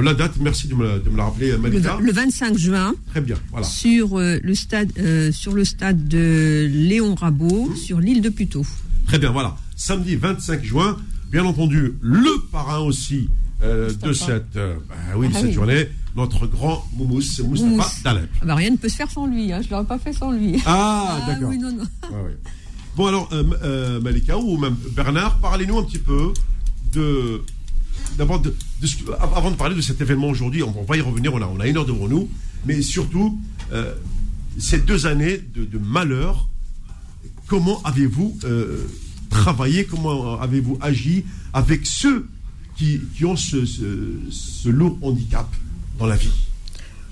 la date, merci de me, de me la rappeler, Malika. Le, 25 juin. Très bien, voilà. Sur, le, stade, sur le stade de Léon Rabot, mmh. sur l'île de Puteaux. Très bien, voilà. Samedi 25 juin, bien entendu, le parrain aussi de cette, bah oui, de ah cette journée, notre grand Moumous, Moustapha Taleb. Ah bah rien ne peut se faire sans lui, hein. je ne l'aurais pas fait sans lui. Ah, ah d'accord. Oui, non, non. Bon alors, euh, euh, Malika ou même Bernard, parlez-nous un petit peu de d'abord, avant de parler de cet événement aujourd'hui, on, va y revenir, on a, on a une heure devant nous, mais surtout, euh, ces deux années de, malheur, comment avez-vous euh, travaillé, comment avez-vous agi avec ceux qui, ont ce lourd handicap dans la vie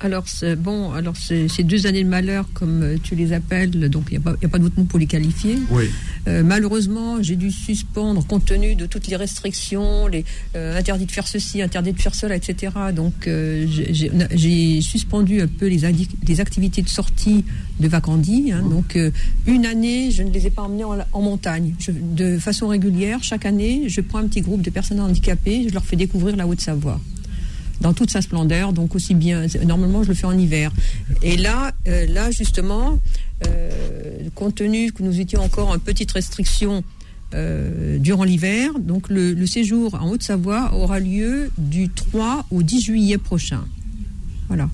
alors, bon, alors ces deux années de malheur, comme euh, tu les appelles, donc il n'y a, pas d'autre mot pour les qualifier. Oui. Euh, malheureusement, j'ai dû suspendre, compte tenu de toutes les restrictions, les euh, interdits de faire ceci, interdits de faire cela, etc. Donc, j'ai suspendu un peu les, les, activités de sortie de Vacandi. Hein. Donc, une année, je ne les ai pas emmenés en, montagne. de façon régulière, chaque année, je prends un petit groupe de personnes handicapées, je leur fais découvrir la Haute-Savoie dans toute sa splendeur, donc aussi bien. Normalement, je le fais en hiver. Et là, euh, là justement, euh, compte tenu que nous étions encore en petite restriction euh, durant l'hiver, donc le, séjour en Haute-Savoie aura lieu du 3 au 10 juillet prochain. Voilà.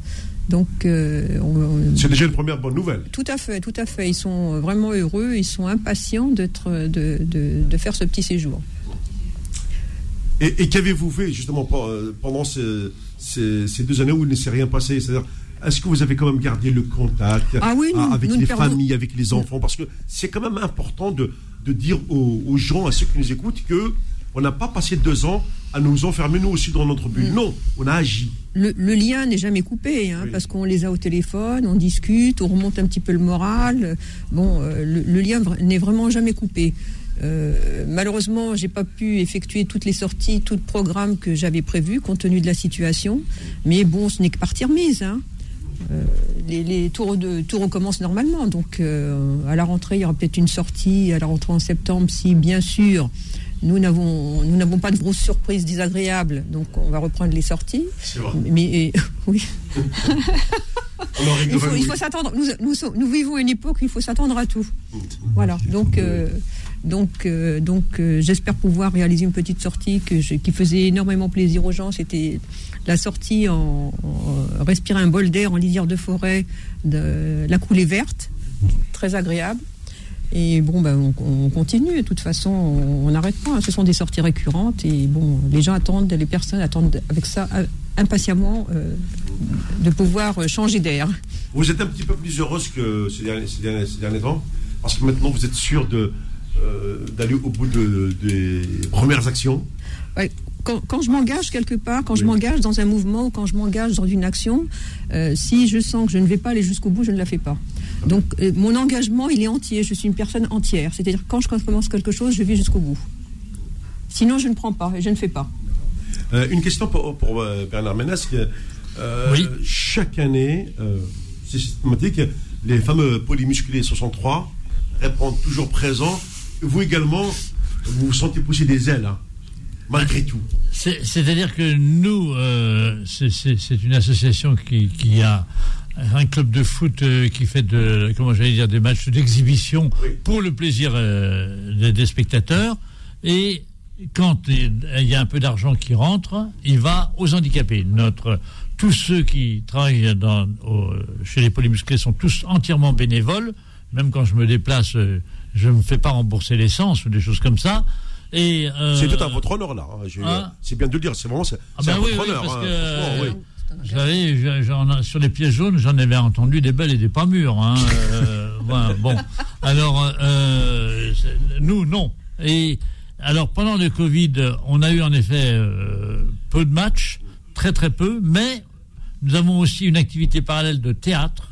Donc, c'est déjà une première bonne nouvelle. Tout à fait, tout à fait. Ils sont vraiment heureux, ils sont impatients d'être, de, de, de faire ce petit séjour. Et, qu'avez-vous fait justement euh, pendant ces, deux années où il ne s'est rien passé? C'est-à-dire, est-ce que vous avez quand même gardé le contact ah avec les familles, avec les enfants? Parce que c'est quand même important de, dire aux, gens, à ceux qui nous écoutent, que on n'a pas passé deux ans à nous enfermer nous aussi dans notre bulle. Non, on a agi. Le, lien n'est jamais coupé, hein, parce qu'on les a au téléphone, on discute, on remonte un petit peu le moral. Bon, euh, le, lien n'est vraiment jamais coupé. Euh, malheureusement, j'ai pas pu effectuer toutes les sorties, tout le programme que j'avais prévu compte tenu de la situation. Mais bon, ce n'est que partie remise. Hein. Euh, les, tours de tours recommencent normalement. Donc, euh, à la rentrée, il y aura peut-être une sortie à la rentrée en septembre, si bien sûr nous n'avons nous n'avons pas de grosses surprises désagréables. Donc, on va reprendre les sorties. Mais (laughs) oui. il faut, s'attendre. Nous, nous, vivons une époque où il faut s'attendre à tout. Voilà. Donc. Donc, euh, donc euh, j'espère pouvoir réaliser une petite sortie qui faisait énormément plaisir aux gens. C'était la sortie en, respirer un bol d'air en lisière de forêt la coulée verte, très agréable. Et bon, ben, on, continue. De toute façon, on n'arrête pas. Ce sont des sorties récurrentes. Et bon, les gens attendent, les personnes attendent avec ça euh, impatiemment de pouvoir changer d'air. Vous êtes un petit peu plus heureuse que ces derniers temps Parce que maintenant, vous êtes sûr de, euh, d'aller au bout de, des premières actions quand, je m'engage quelque part, quand je m'engage dans un mouvement ou quand je m'engage dans une action, euh, si je sens que je ne vais pas aller jusqu'au bout, je ne la fais pas. Donc euh, mon engagement, il est entier. Je suis une personne entière. C'est-à-dire quand je commence quelque chose, je vais jusqu'au bout. Sinon, je ne prends pas et je ne fais pas. une question pour, Bernard Ménès. Chaque année, c'est systématique, les fameux polymusculés 63 répondent toujours présents vous également, vous vous sentez pousser des ailes, hein, malgré tout. C'est-à-dire que nous, euh, c'est une association qui, a un club de foot euh, qui fait de, comment dire, des matchs d'exhibition pour le plaisir euh, des, spectateurs. Et quand il y a un peu d'argent qui rentre, il va aux handicapés. Notre, tous ceux qui travaillent dans, chez les polymusclés sont tous entièrement bénévoles. Même quand je me déplace je ne me fais pas rembourser l'essence ou des choses comme ça. Et euh, c'est tout à votre honneur là. Hein. Hein c'est bien de le dire. C'est vraiment c'est ah ben à votre honneur. Parce hein. vous savez, sur les pièces jaunes, j'en avais entendu des belles et des pas mûres. Euh, (laughs) bon, alors euh, nous non. Et alors pendant le Covid, on a eu en effet peu de matchs, très très peu, mais nous avons aussi une activité parallèle de théâtre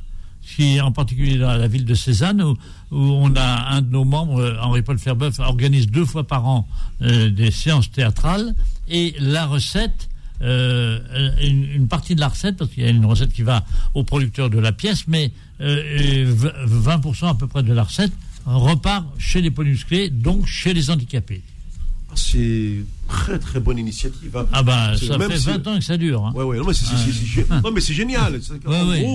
qui en particulier dans la ville de Cézanne, où, on a un de nos membres, euh, Henri-Paul Ferbeuf, organise deux fois par an euh, des séances théâtrales, et la recette, euh, une, partie de la recette, parce qu'il y a une recette qui va au producteur de la pièce, mais 20% à peu près de la recette repart chez les polymusclés, donc chez les handicapés. C'est très très bonne initiative. Hein. Ah bah ça fait 20 ans que ça dure. Hein. Ouais, ouais, non, mais c'est génial.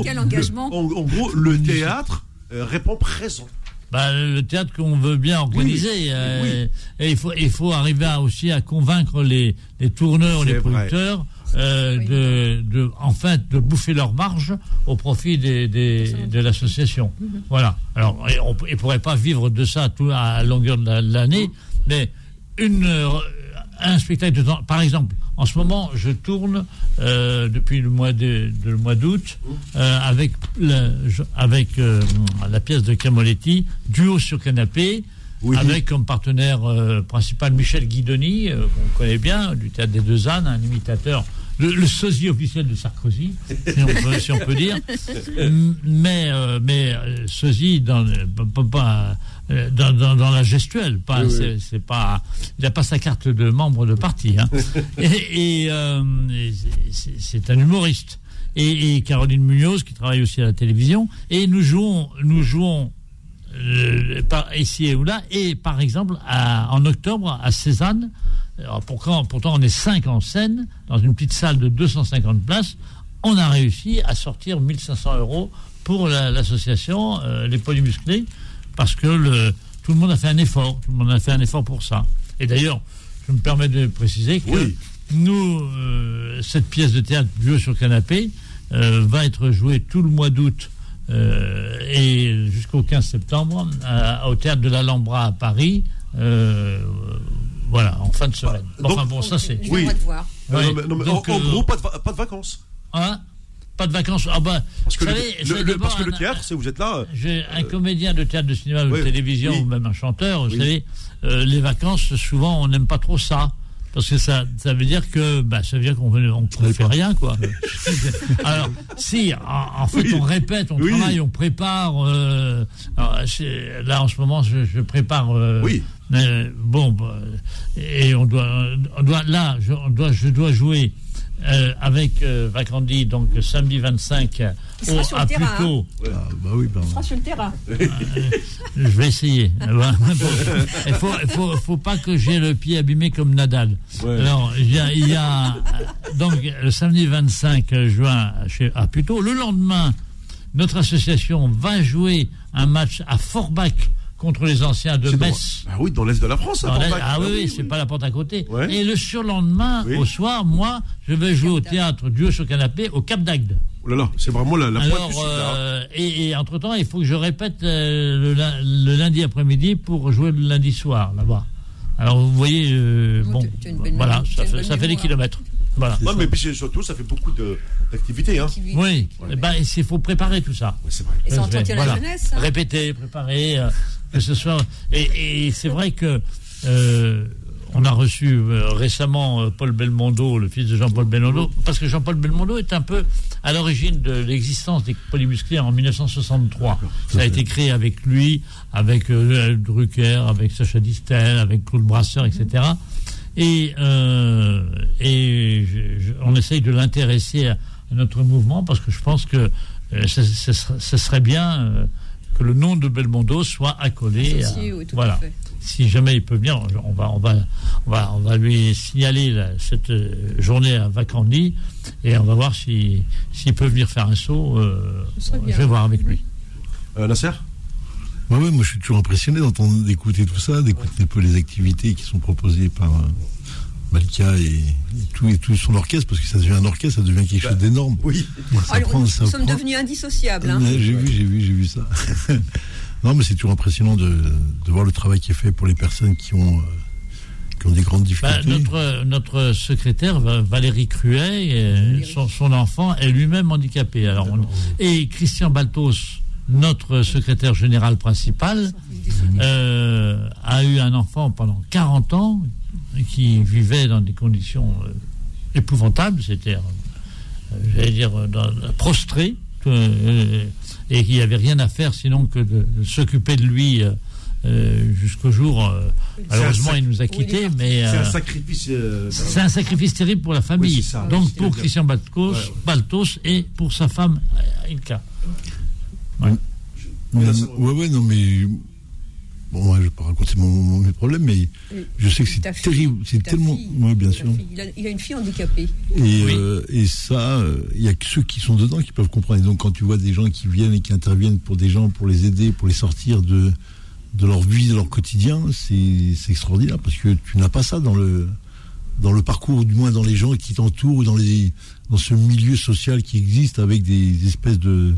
Quel engagement en, gros, le théâtre euh, répond présent. Bah, le théâtre qu'on veut bien organiser. Euh, et il faut, il faut arriver aussi à convaincre les, les tourneurs, les producteurs. Euh, de, de, en fait, de bouffer leur marge au profit des, des de l'association. Mhm. Voilà. Alors, on ne pourrait pas vivre de ça tout à longueur de l'année, mais une, euh, un spectacle de temps, par exemple, en ce moment, je tourne euh, depuis le mois de, le mois d'août euh, avec la, avec euh, la pièce de Camoletti, duo sur canapé. Avec comme partenaire principal Michel Guidoni, qu'on connaît bien, du théâtre des Deux Ânes, un imitateur le, sosie officiel de Sarkozy, si on peut, dire. (laughs) Mais, mais sosie dans, pas, dans, dans, la gestuelle. Pas, c'est, pas, il n'a pas sa carte de membre de parti. Hein. (laughs) et, c'est, un humoriste. Et, Caroline Munoz, qui travaille aussi à la télévision. Et nous jouons, nous jouons par, ici et là. Et par exemple, en octobre, à Cézanne, pourtant, pourtant, on est cinq en scène, dans une petite salle de 250 places. On a réussi à sortir 1500 euros pour l'association euh, Les Polymusclés, parce que le, tout le monde a fait un effort. Tout le monde a fait un effort pour ça. Et d'ailleurs, je me permets de préciser que nous, euh, cette pièce de théâtre Vieux sur canapé euh, va être jouée tout le mois d'août et jusqu'au 15 septembre au théâtre de l'Alhambra à Paris. Voilà, en fin de semaine. enfin bon, ça c'est. Oui. Voir. en, gros, pas de, pas de vacances. Hein? Pas de vacances. Ah bah, parce que, le, parce que le théâtre, c'est vous êtes là. Euh, j'ai un comédien de théâtre, de cinéma, de télévision, ou même un chanteur. Vous savez, euh, les vacances, souvent, on n'aime pas trop ça. Parce que ça, ça veut dire que bah, ça veut dire qu'on ne fait rien, quoi. (laughs) alors, si, en, fait, on répète, on travaille, on prépare. Euh, là, en ce moment, je, prépare. Euh, oui. bon, bah, et on doit, on doit là, je, on doit, je dois jouer euh, avec euh, Vacandi, donc samedi 25 au, à Puteaux. Ah, bah oui, Il sera sur le terrain. (laughs) Euh, je vais essayer. (laughs) il ne faut, faut, faut, pas que j'ai le pied abîmé comme Nadal. Alors, il y, a, il y a, donc le samedi 25 juin chez, à Puteaux. Le lendemain, notre association va jouer un match à Forbach contre les anciens de Metz. ah oui, dans l'est de la France. ah, ah oui, oui, c'est pas la porte à côté. Et le surlendemain, au soir, moi, je vais jouer au théâtre Dieu sur canapé au Cap d'Agde. Oh là là, c'est vraiment la, la Alors, euh, et, entre-temps, il faut que je répète euh, le, lundi après-midi pour jouer le lundi soir, là-bas. Alors, vous voyez, euh, bon, voilà, ça fait, ça fait des kilomètres. Voilà. Non, mais puis surtout, ça fait beaucoup d'activités. Hein. Oui, eh ben, il faut préparer tout ça. c'est vrai. Et ça entretient la jeunesse. Hein. Répéter, préparer que ce soit. Et, c'est vrai que euh, on a reçu euh, récemment euh, Paul Belmondo, le fils de Jean-Paul Belmondo, parce que Jean-Paul Belmondo est un peu à l'origine de l'existence des polymusclés en 1963. Ça a été créé avec lui, avec Drucker, avec Sacha Distel, avec Claude Brasseur, etc. Et, et on essaye de l'intéresser à, notre mouvement parce que je pense que ce serait bien que le nom de Belmondo soit accolé. voilà. Si jamais il peut venir, on va, on va, on va, on va lui signaler cette euh, journée à Vacandi et on va voir s'il peut venir faire un saut. Euh, je vais voir avec lui. Euh, Nasser? Moi je suis toujours impressionné d'entendre, d'écouter tout ça, d'écouter un peu les activités qui sont proposées par, Malika et, tout, et tout son orchestre, parce que ça devient un orchestre, ça devient quelque chose bah, d'énorme. Oui. nous sommes devenus indissociables. Hein. J'ai vu, j'ai vu, j'ai vu ça. (laughs) non, mais c'est toujours impressionnant de, de, voir le travail qui est fait pour les personnes qui ont, euh, qui ont des grandes bah, difficultés. notre, notre secrétaire, Valérie Cruet, euh, son, son, enfant est lui-même handicapé. Alors et Christian Baltos, notre secrétaire général principal, euh, a eu un enfant pendant 40 ans qui vivait dans des conditions euh, épouvantables, c'était, euh, j'allais dire, dans, prostré, euh, et qui n'avait rien à faire sinon que de, s'occuper de lui jusqu'au jour. malheureusement, il nous a quittés, mais c'est un sacrifice. c'est un sacrifice terrible pour la famille. Donc pour Christian Baltos, Baltos et pour sa femme Ilka. Ouais. ouais, ouais, non, mais Bon, moi, je ne vais pas raconter mon, mes problèmes, mais je sais que c'est terrible. C'est tellement. Oui, bien sûr. Il a, une fille handicapée. Et, euh, et ça, euh, il n'y a que ceux qui sont dedans qui peuvent comprendre. Et donc, quand tu vois des gens qui viennent et qui interviennent pour des gens, pour les aider, pour les sortir de, de leur vie, de leur quotidien, c'est extraordinaire parce que tu n'as pas ça dans le, dans le parcours, du moins dans les gens qui t'entourent ou dans, les, dans ce milieu social qui existe avec des espèces de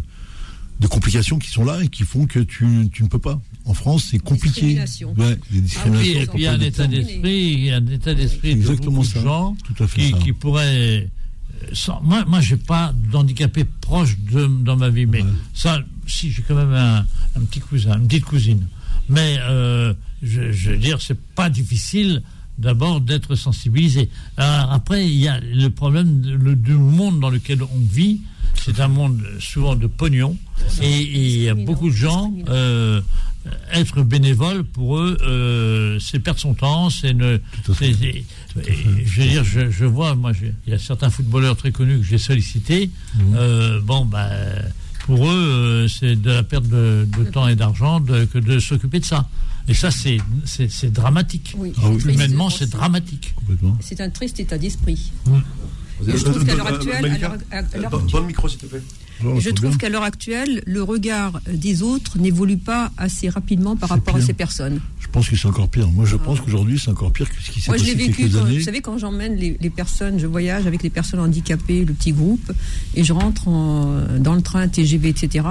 de complications qui sont là et qui font que tu, tu ne peux pas. En France, c'est compliqué. Ouais, les discriminations. et puis il y a un état d'esprit, il y a un état d'esprit de Exactement beaucoup ça. de gens Tout à fait qui, ça. qui pourraient. euh, sans- moi, moi, j'ai pas d'handicapé proche de, dans ma vie, mais Ouais. ça, si j'ai quand même un, un petit cousin, une petite cousine. Mais euh, je, je veux dire, c'est pas difficile d'abord d'être sensibilisé. Alors, après, il y a le problème de- le- du monde dans lequel on vit. C'est un monde souvent de pognon, et il y a beaucoup de gens. euh, être bénévole pour eux, euh, c'est perdre son temps, c'est ne. Et je veux dire, je, je vois, moi, il y a certains footballeurs très connus que j'ai sollicités. Mhm. euh, bon, ben, pour eux, euh, c'est de la perte de, de temps et d'argent de- que de s'occuper de ça. Et ça, c'est dramatique. Oui. Ah oui. Humainement, c'est dramatique. Complètement. C'est un triste état d'esprit. Je trouve qu'à l'heure actuelle, le Je trouve qu'à l'heure actuelle, regard des autres n'évolue pas assez rapidement par rapport à ces personnes. Je pense que c'est encore pire. Moi, je pense qu'aujourd'hui, c'est encore pire que ce qui s'est Moi, je passé vécu, quelques quand, années. vous savez, quand j'emmène les, les personnes, je voyage avec les personnes handicapées, le petit groupe, et je rentre en- dans le train, TGV, etc.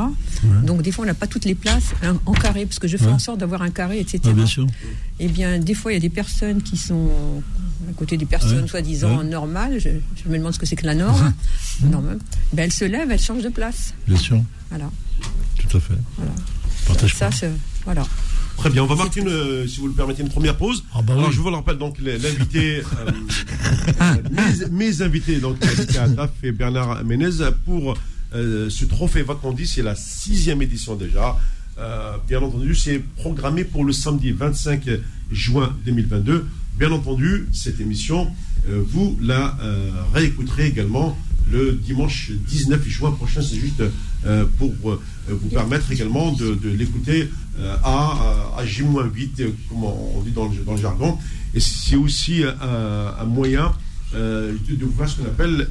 Donc, des fois, on n'a pas toutes les places hein, en carré, parce que je fais Ouais. en sorte d'avoir un carré, etc. Ah, bien sûr. Eh bien, des fois, il y a des personnes qui sont à côté des personnes Ouais. soi-disant Ouais. normales. Je, je me demande ce que c'est que la norme. norme. Ben, elles se lèvent, elles changent de place. Bien sûr. Voilà. Tout à fait. Voilà. Partage Ça, c'est- voilà. Très bien, on va marquer, une, euh, si vous le permettez, une première pause. Ah bah Alors, je vous le rappelle, donc, les- l'invité, euh, euh, (laughs) mes, mes invités, donc, Attaf et Bernard Ménez, pour euh, ce trophée Vacandy, c'est la sixième édition déjà. Euh, bien entendu, c'est programmé pour le samedi 25 juin 2022. Bien entendu, cette émission, vous la réécouterez également le dimanche 19 juin prochain. C'est juste euh, pour euh, vous permettre également de, de l'écouter euh, à, à J-8, euh, comme on dit dans le, dans le jargon. Et c'est aussi un, moyen de, de voir ce qu'on appelle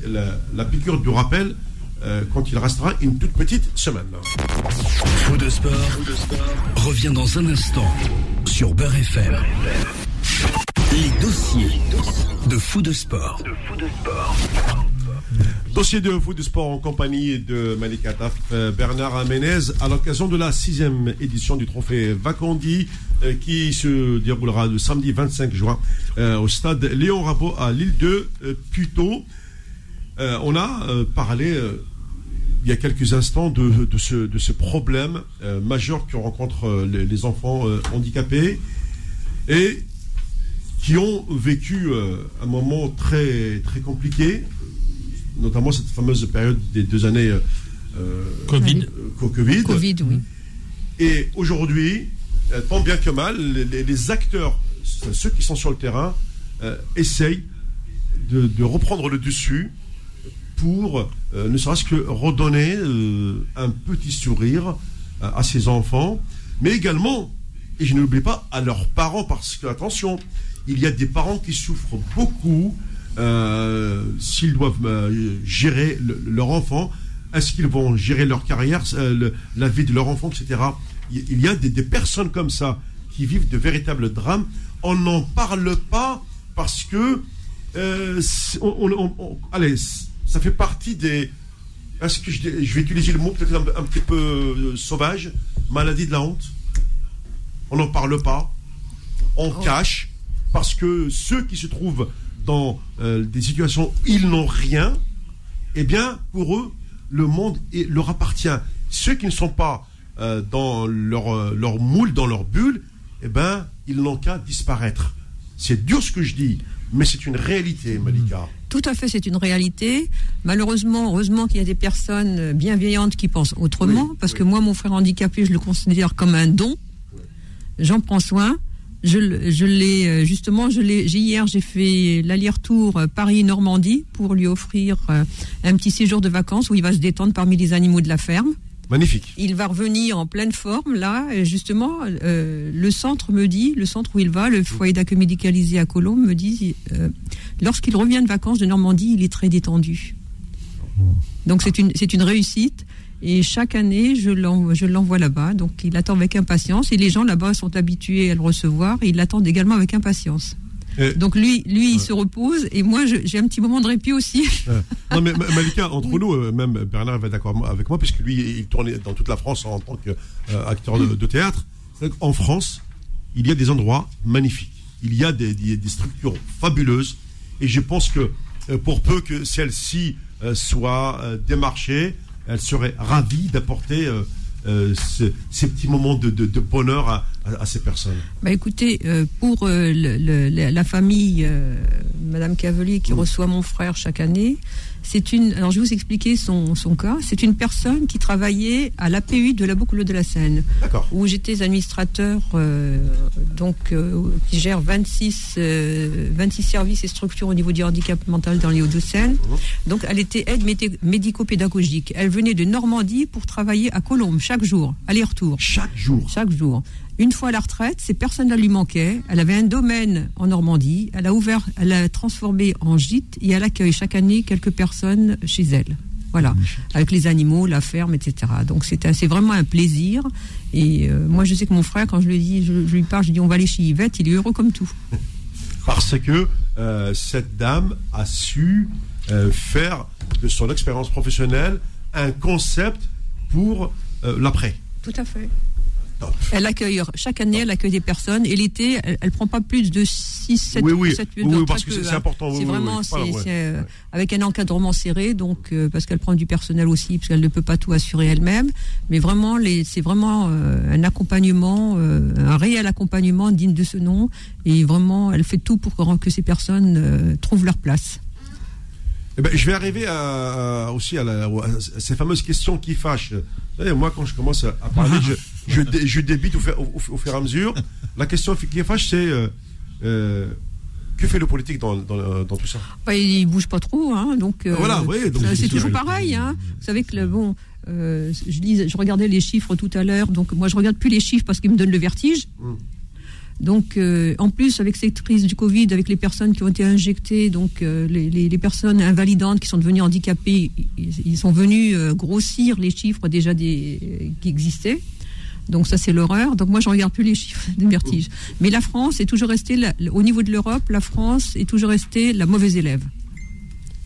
la, piqûre du rappel quand il restera une toute petite semaine. Faux de sport, revient dans un instant sur Beurre FM. Les dossiers de Fou de sport. Dossier de foot de sport en compagnie de Malika Taf, euh, Bernard Amenez, à l'occasion de la sixième édition du trophée Vacandy, euh, qui se déroulera le samedi 25 juin euh, au stade Léon Rabot à l'île de euh, Puteaux. Euh, on a parlé il y a quelques instants de, ce, problème majeur que rencontrent les, enfants handicapés et qui ont vécu un moment très, très compliqué, notamment cette fameuse période des deux années euh, euh, Covid. euh, co- Covid. Covid, oui. Et aujourd'hui, euh, tant bien que mal, les, les- les acteurs, ceux qui sont sur le terrain, euh, essayent de, de reprendre le dessus pour euh, ne serait-ce que redonner euh, un petit sourire à, à ces enfants, mais également, et je n'oublie pas, à leurs parents, parce que, attention, il y a des parents qui souffrent beaucoup euh, s'ils doivent euh, gérer le- leur enfant. Est-ce qu'ils vont gérer leur carrière, euh, le- la vie de leur enfant, etc. Il y a des, des personnes comme ça qui vivent de véritables drames. On n'en parle pas parce que c'est- on- on- on- allez, ça fait partie des. Est-ce que je, vais utiliser le mot peut-être un, un petit peu sauvage, maladie de la honte. On n'en parle pas, on cache parce que ceux qui se trouvent dans euh, des situations où ils n'ont rien, eh bien, pour eux, le monde est- leur appartient. Ceux qui ne sont pas euh, dans leur, euh, leur moule, dans leur bulle, eh ben, ils n'ont qu'à disparaître. C'est dur ce que je dis, mais c'est une réalité, Malika. Tout à fait, c'est une réalité. Malheureusement, heureusement qu'il y a des personnes bienveillantes qui pensent autrement, Oui, parce oui. que moi, mon frère handicapé, je le considère comme un don. J'en prends soin. Je, l'ai euh, justement, je l'ai. j'ai- Hier, j'ai fait l'aller-retour euh, Paris-Normandie pour lui offrir euh, un petit séjour de vacances où il va se détendre parmi les animaux de la ferme. Magnifique. Il va revenir en pleine forme là. Justement, euh, le centre me dit, le centre où il va, le foyer d'accueil médicalisé à Colombes, me dit, euh, lorsqu'il revient de vacances de Normandie, il est très détendu. Donc c'est une c'est une réussite. Et chaque année, je l'envoie, là-bas. Donc il attend avec impatience. Et les gens là-bas sont habitués à le recevoir. Et ils l'attendent également avec impatience. Donc lui, lui, il se repose et moi, j'ai un petit moment de répit aussi. (laughs) non mais Malika, entre nous, euh, même Bernard va d'accord avec moi, puisque lui, il tournait dans toute la France en tant qu'acteur de, de, théâtre. En France, il y a des endroits magnifiques. Il y a des, des, structures fabuleuses. Et je pense que euh, pour peu que celle-ci euh, soit démarchée, elle serait ravie d'apporter euh, ces petits moments de, bonheur à, ces personnes. Bah Écoutez, euh, pour euh, la famille Madame Cavelier qui reçoit mon frère chaque année, c'est une. Alors, je vais vous expliquer son, son cas. C'est une personne qui travaillait à l'APU de la Boucle de la Seine, où j'étais administrateur, euh, donc euh, qui gère 26, 26 euh, services et structures au niveau du handicap mental dans les Hauts-de-Seine. Mhm. Donc, elle était aide médico-pédagogique. Elle venait de Normandie pour travailler à Colombes chaque jour, aller-retour. Chaque jour. Chaque jour. Une fois à la retraite, ces personnes-là lui manquaient. Elle avait un domaine en Normandie. Elle a ouvert, elle a transformé en gîte et elle accueille chaque année quelques personnes chez elle. Voilà, avec les animaux, la ferme, etc. Donc c'est c'est vraiment un plaisir. Et euh, moi, je sais que mon frère, quand je lui dis, je, lui parle, je dis on va aller chez Yvette, il est heureux comme tout. (laughs) Parce que euh, cette dame a su euh, faire de son expérience professionnelle un concept pour l'après. Tout à fait. Elle accueille, chaque année, elle accueille des personnes et l'été, elle, ne prend pas plus de 6, 7, oui, oui. 7 8 oui, parce que c'est hein. important. C'est vraiment, c'est avec un encadrement serré, donc, euh, parce qu'elle prend du personnel aussi, parce qu'elle ne peut pas tout assurer elle-même. Mais vraiment, c'est vraiment euh, un accompagnement, euh, un réel accompagnement digne de ce nom. Et vraiment, elle fait tout pour que, ces personnes trouvent leur place. Eh ben, je vais arriver à, aussi à, ces fameuses questions qui fâchent. moi, quand je commence à, parler, je, je, débite au, au, fur et à mesure. La question qui fâche, c'est euh, euh, que fait le politique dans, dans, tout ça? Bah, Il bouge pas trop, hein, donc. Euh, voilà, c'est toujours pareil. Hein. Vous savez que le, bon, je, je regardais les chiffres tout à l'heure, donc moi je regarde plus les chiffres parce qu'ils me donnent le vertige. Hum. Donc, euh, en plus, avec cette crise du Covid, avec les personnes qui ont été injectées, donc euh, les, personnes invalidantes qui sont devenues handicapées, ils, sont venus euh, grossir les chiffres déjà des, qui existaient. Donc ça, c'est l'horreur. Donc moi, je regarde plus les chiffres des vertiges. Mais la France est toujours restée, au niveau de l'Europe, la France est toujours restée la mauvaise élève.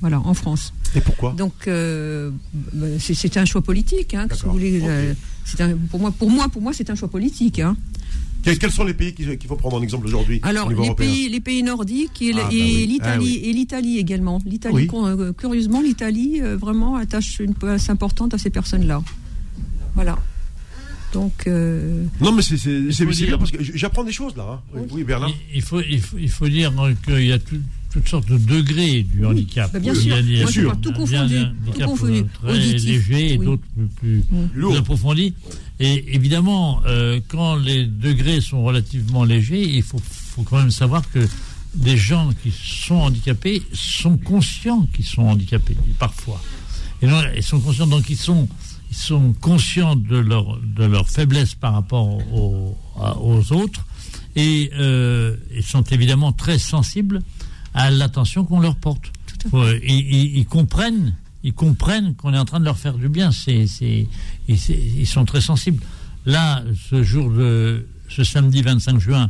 Voilà, en France. Et pourquoi? Donc, bah, c'est un choix politique. Hein, pour moi, pour moi, pour moi, c'est un choix politique. Hein. Quels, sont les pays qu'il faut prendre en exemple aujourd'hui Alors, les pays, les pays nordiques et, ah, bah l'Italie ah et l'Italie également. L'Italie, euh, curieusement, l'Italie euh, vraiment attache une place importante à ces personnes-là. Voilà. Donc. Euh, non, mais c'est bien parce que j'apprends des choses là. Hein. Oui. Bernard. Il, faut, il, faut, il faut dire qu'il y a toutes sortes de degrés du handicap. Bah, bien sûr, bien sûr. tout confondu. Tout confondu. Très léger et d'autres plus, plus, approfondis. Et évidemment, euh, quand les degrés sont relativement légers, il faut, faut quand même savoir que des gens qui sont handicapés sont conscients qu'ils sont handicapés, parfois. Et non, ils sont conscients, donc ils sont, ils sont conscients de leur, de leur faiblesse par rapport aux, aux autres et euh, ils sont évidemment très sensibles à l'attention qu'on leur porte. ils, comprennent, ils comprennent qu'on est en train de leur faire du bien. C'est, ils sont très sensibles. Là, ce jour de ce samedi 25 juin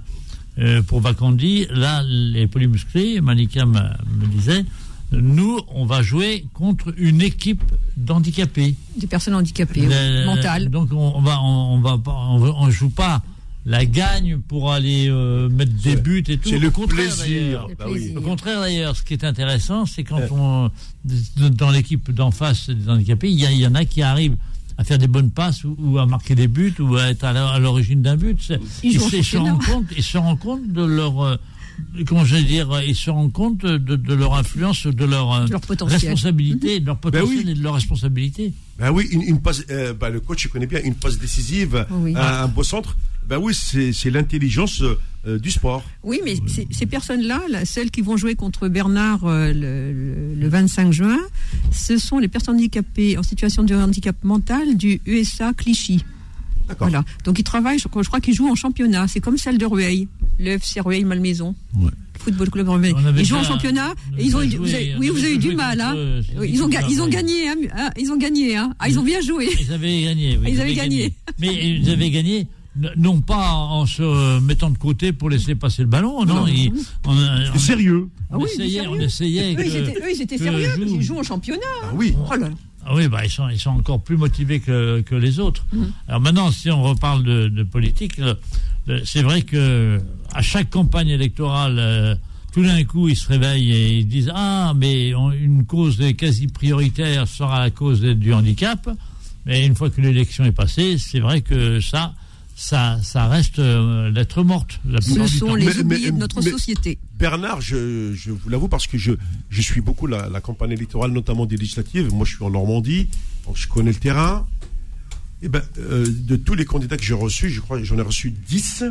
euh, pour Vacandi, là, les polymusclés, Manika me, disait, nous, on va jouer contre une équipe d'handicapés. Des personnes handicapées, mentales. Donc on, va, on, va, on, joue pas la gagne pour aller euh, mettre des buts et tout. C'est le plaisir. Bah Le contraire d'ailleurs, ce qui est intéressant, c'est quand on dans l'équipe d'en face des handicapés, il y, en a qui arrivent à faire des bonnes passes ou, à marquer des buts ou à être à l'origine d'un but. Ils, se rendent compte, ils se rendent compte de leur euh, comment je vais dire, ils se rendent compte de, leur influence, de leur, euh, responsabilité, de leur ben potentiel et de leur responsabilité. Ben oui, une, passe, ben le coach connaît bien une passe décisive, un beau centre ben oui, c'est l'intelligence euh, du sport. Oui, mais ces personnes-là, celles qui vont jouer contre Bernard euh, le, 25 juin, ce sont les personnes handicapées en situation de handicap mental du USA Clichy. Voilà. Donc ils travaillent, je, crois qu'ils jouent en championnat. C'est comme celle de Rueil, le FC Rueil Malmaison. Ouais. Football Club Rueil. Ils jouent en championnat et ils ont eu, oui, vous avez eu du mal. Hein. Ils, ont, ils ont gagné. Hein. Ils ont gagné. Hein. Ah, ils ont bien joué. Ils avaient gagné. ils, avaient gagné. Mais ils avaient gagné non pas en se mettant de côté pour laisser passer le ballon, non. c'est sérieux. On, ah essayait, on essayait. Eux, ils étaient, sérieux, ils jouent en championnat. Ah oui. Oh ah oui, bah, ils, sont, ils sont encore plus motivés que, que les autres. Mm. Alors maintenant, si on reparle de, de politique, euh, c'est vrai que à chaque campagne électorale, euh, tout d'un coup, ils se réveillent et ils disent Ah, mais une cause quasi prioritaire sera la cause du handicap. Mais une fois que l'élection est passée, c'est vrai que ça, ça, ça reste euh, lettre morte. La Ce sont les oubliés de notre société. Bernard, je, je vous l'avoue parce que je, je suis beaucoup la, la, campagne électorale, notamment des législatives. Moi, je suis en Normandie, donc je connais le terrain. Et eh ben, euh, de tous les candidats que j'ai reçus, je crois que j'en ai reçu 10,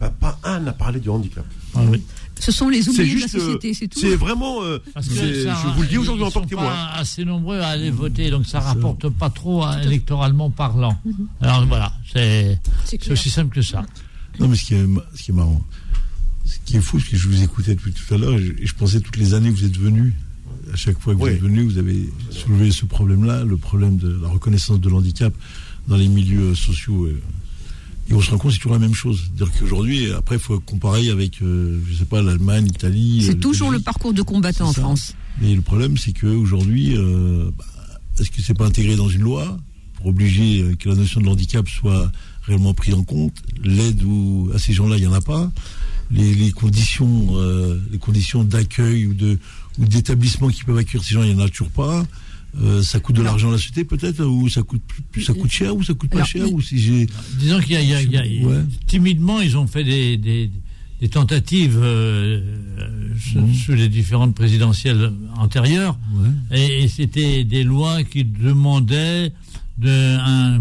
ben, pas un n'a parlé du handicap. Ah oui. Ce sont les oubliés de la société, c'est tout. C'est vraiment. Euh, je vous le dis aujourd'hui en tant que témoin. Assez nombreux à aller voter, donc ça rapporte pas trop hein, électoralement parlant. Mhm. Alors voilà, c'est aussi simple que ça. Non, mais ce qui est, ce qui est marrant, ce qui est fou, c'est que je vous écoutais depuis tout à l'heure, et je, pensais toutes les années que vous êtes venus. À chaque fois que vous êtes venu, vous avez soulevé ce problème-là, le problème de la reconnaissance de l'handicap dans les milieux sociaux. Euh, et on se rend compte c'est toujours la même chose. C'est-à-dire qu'aujourd'hui, après, il faut comparer avec, euh, je sais pas, l'Allemagne, l'Italie. C'est euh, toujours le parcours de combattant en France. Mais le problème, c'est qu'aujourd'hui, euh, bah, est-ce que c'est pas intégré dans une loi pour obliger euh, que la notion de handicap soit réellement prise en compte L'aide à ces gens-là, il n'y en a pas. Les, les conditions, les conditions d'accueil ou de ou d'établissement qui peuvent accueillir ces gens, il n'y en a toujours pas. Euh, ça coûte de l'argent à la société peut-être ou ça coûte ça coûte cher ou ça coûte pas cher ou si j'ai disons qu'il y a, timidement ils ont fait des, des, tentatives euh, mmh. sous les différentes présidentielles antérieures. Et, c'était des lois qui demandaient de, un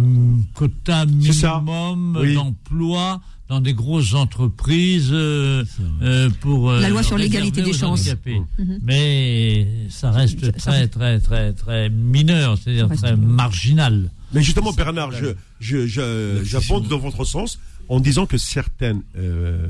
quota minimum d'emploi dans des grosses entreprises euh, euh, pour la loi euh, sur l'égalité des chances. Mhm. Mais ça reste très très très très mineur, c'est-à-dire très marginal. Mais justement, Bernard, je, j'abonde dans votre sens en disant que certaines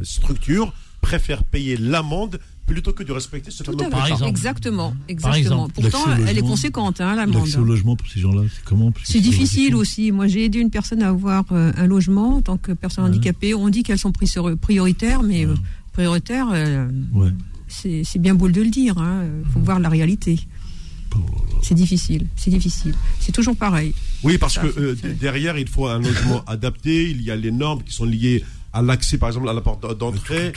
structures préfèrent payer l'amende plutôt que de respecter ce fameux par exemple. Exactement, exactement. Pourtant, elle est conséquente, hein, l'amende. L'accès au logement pour ces gens-là, c'est comment C'est difficile aussi. Moi, j'ai aidé une personne à avoir euh, un logement en tant que personne handicapée. On dit qu'elles sont prioritaires, mais euh, prioritaires, euh, c'est bien beau de le dire. Il hein. faut voir la réalité. C'est difficile, c'est difficile. C'est toujours pareil. Oui, parce que derrière, il faut un logement adapté. Il y a les normes qui sont liées à l'accès, par exemple, à la porte d'entrée.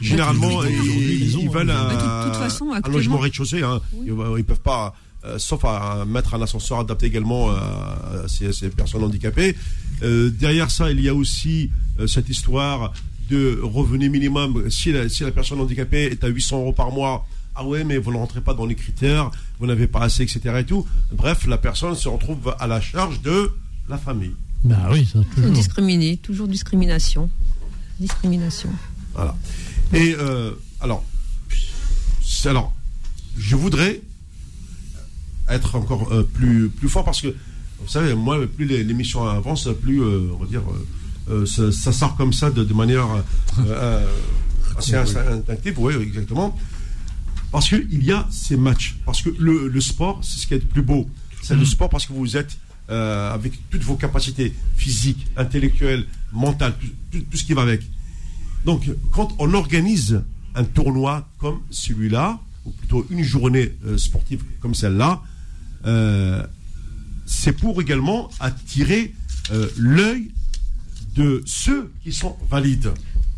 Généralement, ils, veulent un, logement rez-de-chaussée. Hein. Ils, ne peuvent pas, euh, sauf à mettre un ascenseur adapté également à ces, personnes handicapées. Euh, derrière ça, il y a aussi euh, cette histoire de revenu minimum. Si la, si la personne handicapée est à 800 euros par mois, ah ouais, mais vous ne rentrez pas dans les critères, vous n'avez pas assez, etc. Et tout. Bref, la personne se retrouve à la charge de la famille. Bah oui, ça, toujours. Discriminé, toujours discrimination. Discrimination. Voilà. Et euh, alors, alors, je voudrais être encore euh, plus, plus fort parce que, vous savez, moi, plus l'émission avance, plus, euh, on va dire, ça, sort comme ça de, manière assez instinctive, oui, exactement. Parce qu'il y a ces matchs. Parce que le, le sport, c'est ce qui est le plus beau. C'est le mm. sport parce que vous êtes euh, avec toutes vos capacités physiques, intellectuelles, mentales, tout, ce qui va avec. Donc, quand on organise un tournoi comme celui-là, ou plutôt une journée euh, sportive comme celle-là, euh, c'est pour également attirer l'œil de ceux qui sont valides.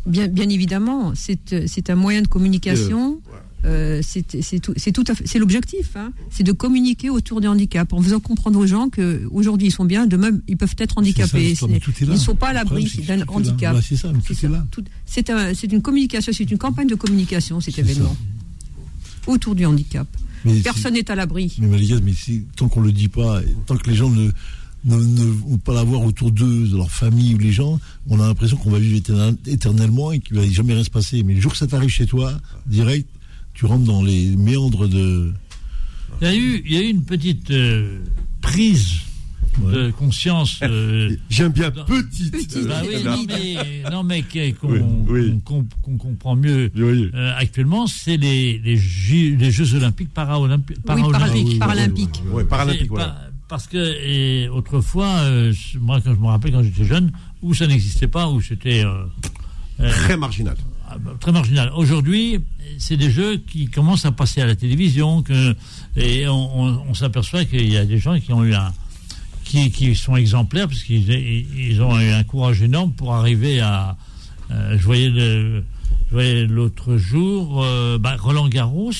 Bien, bien évidemment, c'est un moyen de communication. Euh, c'est tout, c'est l'objectif, hein. c'est de communiquer autour des handicaps en faisant comprendre aux gens que aujourd'hui ils sont bien, demain ils peuvent être handicapés. ils ne sont pas à l'abri d'un handicap. c'est une communication, c'est une campagne de communication cet événement autour du handicap. Personne n'est à l'abri. Mais mais tant qu'on le dit pas, tant que les gens ne ne, vont pas l'avoir autour d'eux, de leur famille ou les gens, on a l'impression qu'on va vivre éternellement et qu'il va jamais rien se passer. Mais le jour que ça t'arrive chez toi, direct, tu rentres dans les méandres de. Il y a eu, il y a eu une petite euh, prise de conscience. Euh, (laughs) J'aime bien petite. Bah non, mais, qu'on comprend mieux euh, actuellement, c'est les, les, Jeux Olympiques, Paralympiques. paralympiques. paralympiques. Parce que autrefois, moi, quand je me rappelle, quand j'étais jeune, où ça n'existait pas, où c'était très marginal. Ah, très marginal. Aujourd'hui, c'est des jeux qui commencent à passer à la télévision, que, et on, s'aperçoit qu'il y a des gens qui ont eu un, qui, qui sont exemplaires parce qu'ils ils ont eu un courage énorme pour arriver à. je voyais le, l'autre jour, euh, bah, Roland Garros,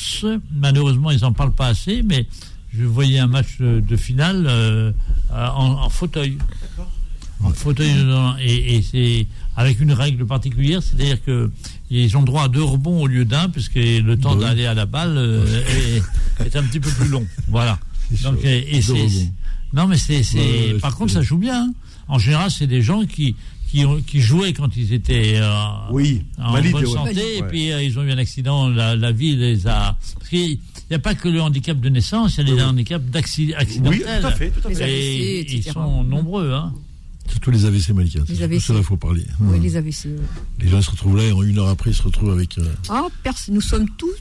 malheureusement ils n'en parlent pas assez, mais je voyais un match de, finale euh, en, fauteuil. En fauteuil, et, c'est avec une règle particulière, c'est-à-dire qu'ils ont droit à deux rebonds au lieu d'un, puisque le temps d'aller à la balle euh, est, un petit peu plus long. Voilà. Donc, et, non, mais c'est, par contre, ça joue bien. Hein. En général, c'est des gens qui, qui, jouaient quand ils étaient euh, oui, en bonne santé, et puis euh, ils ont eu un accident, la, vie les a... Parce qu'il n'y a pas que le handicap de naissance, il y a des handicaps accidentels. Oui, tout à fait. Tout à fait. Et ils sont nombreux. Hein. Surtout les AVC, Malika. Les AVC. il faut parler. Oui, les AVC. Les gens se retrouvent là et en une heure après, ils se retrouvent avec... Euh, ah, nous sommes tous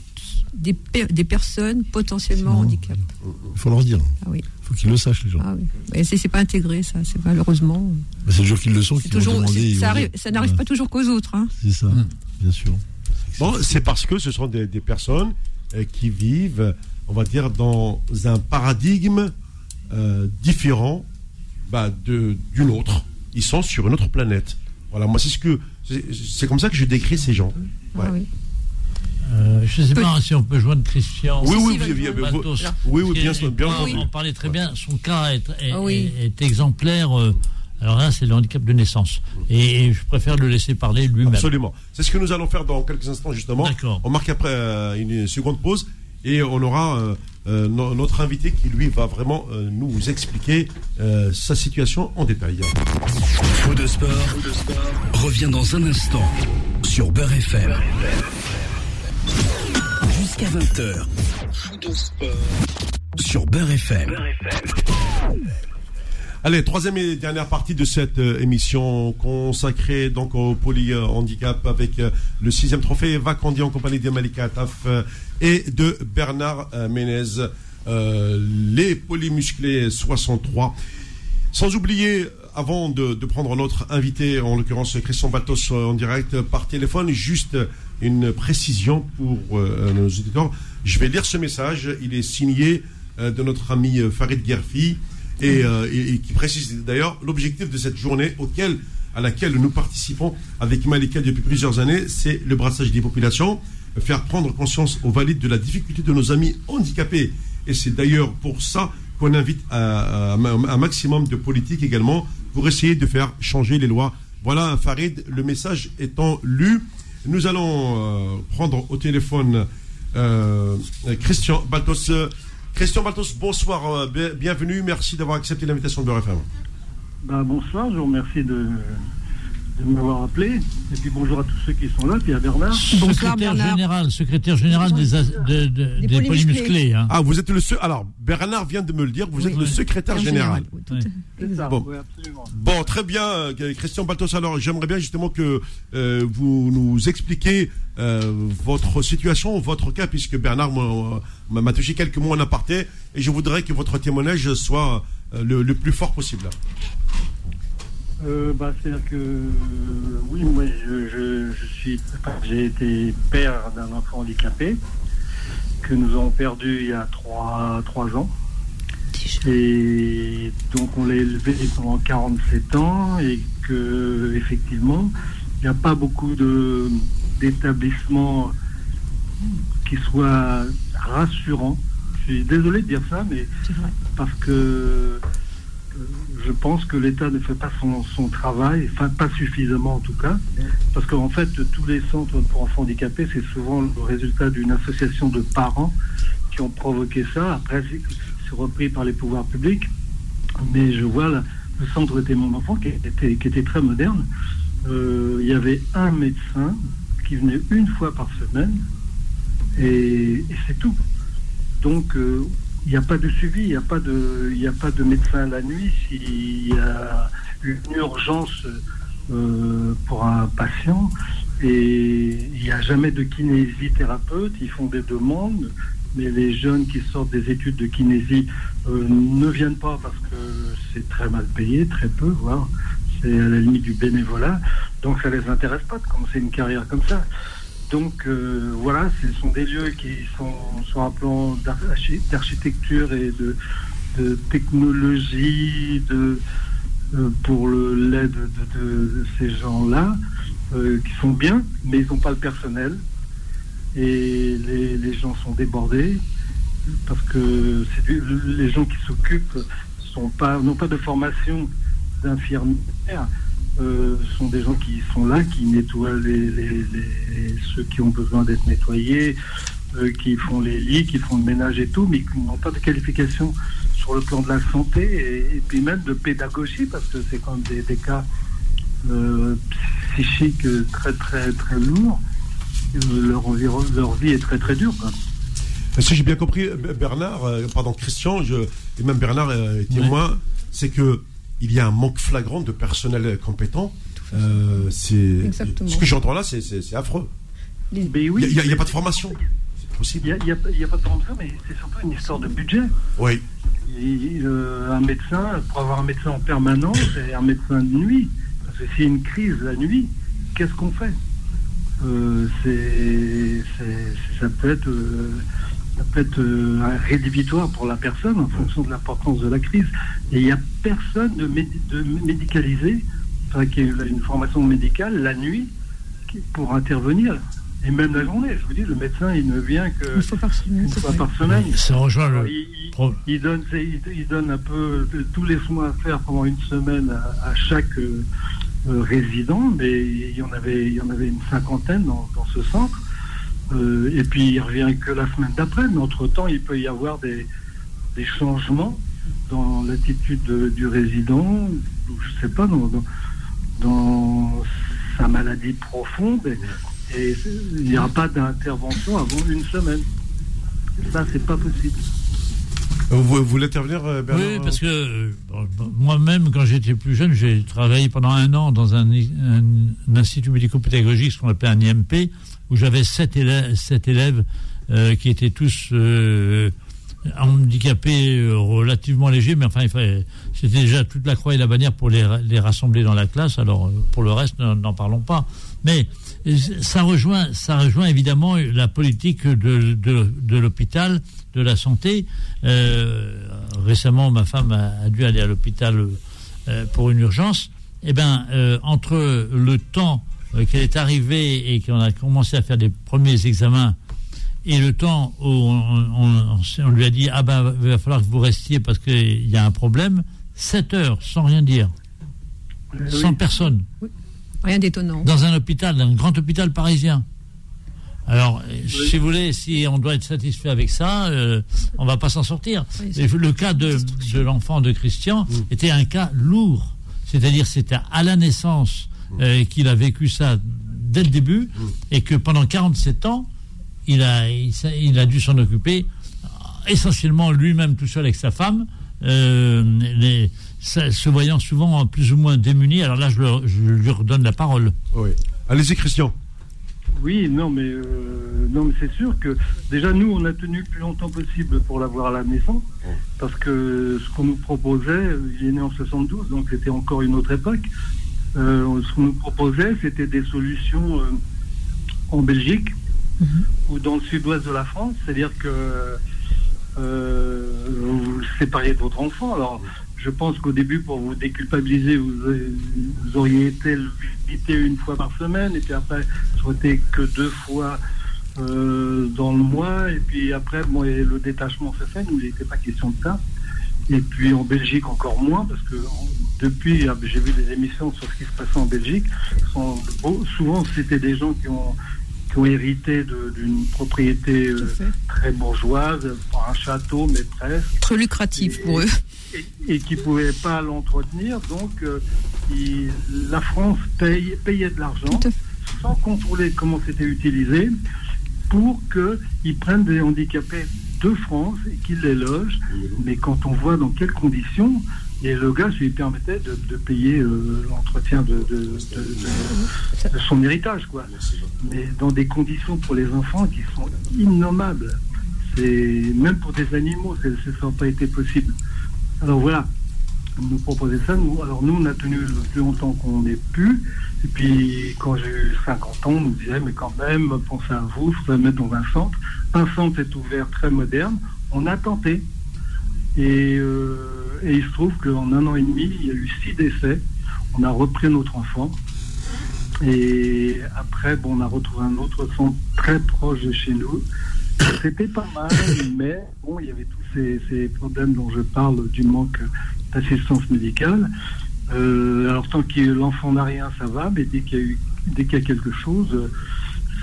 des, des personnes potentiellement handicapées. Il faut leur dire. Ah oui faut qu'ils le sachent, les gens. Ah oui. Mais c'est pas intégré, ça, c'est malheureusement. c'est le jour qu'ils le sont qu'ils toujours, Ça, ça n'arrive pas toujours qu'aux autres. Hein. C'est ça, hum. bien sûr. Bon, c'est parce que ce sont des, personnes euh, qui vivent, on va dire, dans un paradigme euh, différent bah, d'une autre. Ils sont sur une autre planète. Voilà, moi, c'est ce que. C'est comme ça que je décris ces gens. Ah oui. Euh, je ne sais pas si on peut joindre Christian. Oui, oui, oui, oui, bien, bien, On parlait très bien. Son cas est, est, exemplaire. Euh, alors là, c'est le handicap de naissance. Et je préfère le laisser parler lui-même. Absolument. C'est ce que nous allons faire dans quelques instants, justement. On marque après euh, une seconde pause et on aura notre invité qui, lui, va vraiment nous expliquer sa situation en détail. Faux de sport, revient dans un instant sur Beurre FM. Jusqu'à 20h. Sur Beurre FM. Allez, troisième et dernière partie de cette euh, émission consacrée donc au polyhandicap avec euh, le sixième trophée Vacandi en compagnie de Malika Ataf euh, et de Bernard Ménez, les polymusclés 63. Sans oublier avant de, prendre notre invité, en l'occurrence Christian Batos en direct par téléphone, juste une précision pour nos auditeurs. Je vais lire ce message. Il est signé de notre ami Farid Gerfi et, qui précise d'ailleurs l'objectif de cette journée auquel, à laquelle nous participons avec Malika depuis plusieurs années, c'est le brassage des populations, faire prendre conscience aux valides de la difficulté de nos amis handicapés. Et c'est d'ailleurs pour ça qu'on invite un maximum de politiques également pour essayer de faire changer les lois. Voilà, Farid, le message étant lu. Nous allons euh, prendre au téléphone euh, Christian Baltos. Christian Baltos, bonsoir, euh, bienvenue, merci d'avoir accepté l'invitation de BRFM. Bah, bonsoir, je vous remercie de, de m'avoir appelé. Et puis bonjour à tous ceux qui sont là, puis à Bernard. secrétaire général, secrétaire général des, de, des, polymusclés. Hein. Ah, vous êtes le alors Bernard vient de me le dire, vous êtes le secrétaire général. bon. bon. très bien, euh, Christian Baltos. Alors, j'aimerais bien justement que euh, vous nous expliquiez euh, votre situation, votre cas, puisque Bernard m'a touché quelques mots en aparté, et je voudrais que votre témoignage soit le, le plus fort possible euh, bah, C'est-à-dire que, euh, oui, moi, je, je, suis, j'ai été père d'un enfant handicapé que nous avons perdu il y a trois, trois ans. Et donc, on l'a élevé pendant 47 ans et que, effectivement, il n'y a pas beaucoup de, d'établissements qui soient rassurants. Je suis désolé de dire ça, mais parce que je pense que l'État ne fait pas son, travail, enfin pas suffisamment en tout cas, parce qu'en fait tous les centres pour enfants handicapés, c'est souvent le résultat d'une association de parents qui ont provoqué ça. Après, c'est repris par les pouvoirs publics, mais je vois le centre était mon enfant qui était, qui était très moderne. Euh, il y avait un médecin qui venait une fois par semaine et, c'est tout. Donc euh, il n'y a pas de suivi, il n'y a, pas de, a pas de médecin la nuit. S'il y a une urgence euh, pour un patient et il n'y a jamais de kinésithérapeute, ils font des demandes, mais les jeunes qui sortent des études de kinésie euh, ne viennent pas parce que c'est très mal payé, très peu, voire c'est à la limite du bénévolat. Donc ça les intéresse pas de commencer une carrière comme ça. Donc euh, voilà, ce sont des lieux qui sont sur un plan d'architecture et de, technologie, euh, pour l'aide de, ces gens-là, euh, qui sont bien, mais ils n'ont pas le personnel. Et les, gens sont débordés parce que les gens qui s'occupent n'ont pas, pas de formation d'infirmière. Euh, sont des gens qui sont là, qui nettoient les, ceux qui ont besoin d'être nettoyés, euh, qui font les lits, qui font le ménage et tout, mais qui n'ont pas de qualification sur le plan de la santé et, puis même de pédagogie, parce que c'est quand même des, cas euh, psychiques très très très lourds. Leur, leur vie est très très dure. Si j'ai bien compris, Bernard, pardon, Christian, je, et même Bernard est témoin, c'est que il y a un manque flagrant de personnel compétent. Euh, c'est ce que j'entends là, c'est affreux. Il n'y a, pas de formation. C'est possible. Il n'y a, pas de formation, mais c'est surtout une histoire de budget. Oui. Euh, un médecin, pour avoir un médecin en permanence et un médecin de nuit, parce que s'il y a une crise la nuit, qu'est-ce qu'on fait? Euh, c'est, Ça peut être ça peut être euh, rédhibitoire pour la personne en fonction de l'importance de la crise. Et il n'y a personne de, de médicalisé, enfin, qui a une formation médicale la nuit pour intervenir. Et même la journée, je vous dis, le médecin, il ne vient que une fois par semaine. par semaine. Ça rejoint le... il, donne, il, donne un peu tous les soins à faire pendant une semaine à, chaque euh, euh, résident, mais il y en avait, il y en avait une cinquantaine dans ce centre. Euh, et puis il revient que la semaine d'après, mais entre-temps, il peut y avoir des, changements dans l'attitude du résident, je sais pas, dans, sa maladie profonde, et, il n'y aura pas d'intervention avant une semaine. ça, c'est pas possible. Vous, voulez intervenir, euh, Bernard Oui, parce que euh, moi-même, quand j'étais plus jeune, j'ai travaillé pendant un an dans un, un institut médico-pédagogique, ce qu'on appelle un IMP, où j'avais sept élèves, sept élèves euh, qui étaient tous euh, handicapés euh, relativement légers, mais enfin, c'était déjà toute la croix et la bannière pour les, rassembler dans la classe. Alors, pour le reste, n'en parlons pas. Mais ça rejoint, ça rejoint évidemment la politique de, l'hôpital, de la santé. récemment, ma femme a, dû aller à l'hôpital pour une urgence. Eh bien, entre le temps qu'elle est arrivée et qu'on a commencé à faire des premiers examens, et le temps où on, lui a dit ah ben il va falloir que vous restiez parce qu'il y a un problème, 7 heures sans rien dire, sans personne. Rien d'étonnant. Dans un hôpital, un grand hôpital parisien. Alors, si vous voulez, si on doit être satisfait avec ça, euh, on va pas s'en sortir. le cas de, de l'enfant de Christian était un cas lourd. C'est-à-dire, c'était à la naissance euh, qu'il a vécu ça dès le début et que pendant 47 ans, il a, il, a dû s'en occuper essentiellement lui-même tout seul avec sa femme, euh, les, se voyant souvent plus ou moins démuni. Alors là, je, lui redonne la parole. Oui. Allez-y, Christian. Oui, non, mais, euh, non, mais c'est sûr que déjà nous, on a tenu le plus longtemps possible pour l'avoir à la maison, parce que ce qu'on nous proposait, il est né en 72, donc c'était encore une autre époque. Euh, ce qu'on nous proposait, c'était des solutions euh, en Belgique mhm. ou dans le sud-ouest de la France, c'est-à-dire que euh, vous vous sépariez de votre enfant. Alors, je pense qu'au début, pour vous déculpabiliser, vous, auriez été visité une fois par semaine, et puis après, été que deux fois dans le mois, et puis après, bon, le détachement se fait, nous, il n'était pas question de ça. Et puis en Belgique encore moins, parce que depuis, ah, j'ai vu des émissions sur ce qui se passait en Belgique. souvent, c'était des gens qui ont, qui ont hérité d'une propriété euh, très bourgeoise, un château, mais presque. Très lucratif pour eux. Et, qui ne pouvaient pas l'entretenir. Donc, euh, la France paye, payait de l'argent sans contrôler comment c'était utilisé pour qu'ils prennent des handicapés de France et qu'ils les logent. Mais quand on voit dans quelles conditions, et le gars, lui permettait de, payer euh, l'entretien de, son héritage, quoi. Mais dans des conditions pour les enfants qui sont innommables. C'est même pour des animaux, ça n'a pas été possible. Alors voilà. nous proposer ça. Nous, alors nous, on a tenu le plus longtemps qu'on ait pu. Et puis, quand j'ai eu 50 ans, on nous disait, mais quand même, pensez à vous, il faut mettre dans un centre. Un centre est ouvert, très moderne. On a tenté. Et, euh, et il se trouve qu'en un an et demi, il y a eu six décès. On a repris notre enfant. Et après, bon, on a retrouvé un autre centre très proche de chez nous. C'était pas mal, mais bon, il y avait tous ces, ces problèmes dont je parle du manque d'assistance médicale. Euh, alors tant que l'enfant n'a rien, ça va, mais dès qu'il y dès qu'il y a quelque chose,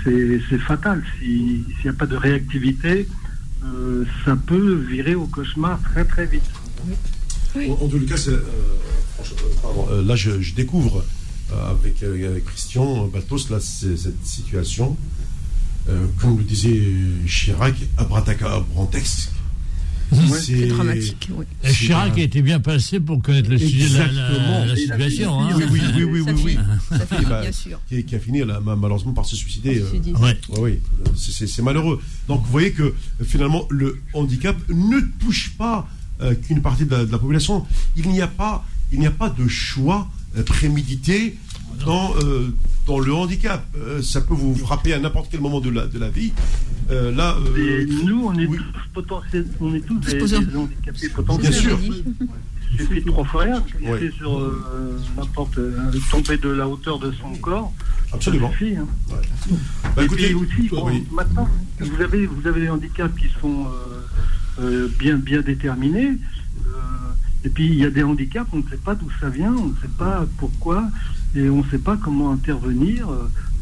c'est fatal. S'il n'y a pas de réactivité, euh, ça peut virer au cauchemar très très vite. En, en, tout cas, euh, euh, là je, je découvre euh, avec, avec, Christian Baltos là, cette situation. comme le disait Chirac, Abrantex, c'est dramatique. Oui. Et Chirac a été bien passé pour connaître le sujet de la, la, la situation. Hein. Oui, oui, oui, oui, oui, oui. Ça finit, bah, bien sûr. Qui, qui, a fini là, malheureusement par se suicider. Euh, ouais. Ouais, oui, c'est malheureux. Donc vous voyez que finalement le handicap ne touche pas euh, qu'une partie de la, de la, population. Il n'y a pas, il n'y a pas de choix euh, prémédité dans, euh, dans le handicap. Euh, ça peut vous frapper à n'importe quel moment de la, de la vie. Euh, là, Et nous, on est oui. tous, on est tous des, des handicapés potentiels. Bien sûr. Il suffit de trois fois rien, oui. sur euh, n'importe, tomber de la hauteur de son corps. Absolument. Suffit, hein. ouais. bah, Et écoutez, puis aussi, bon, oui. maintenant, vous avez, vous avez des handicaps qui sont bien, bien déterminés. Et puis, il y a des handicaps, on ne sait pas d'où ça vient, on ne sait pas pourquoi et on ne sait pas comment intervenir.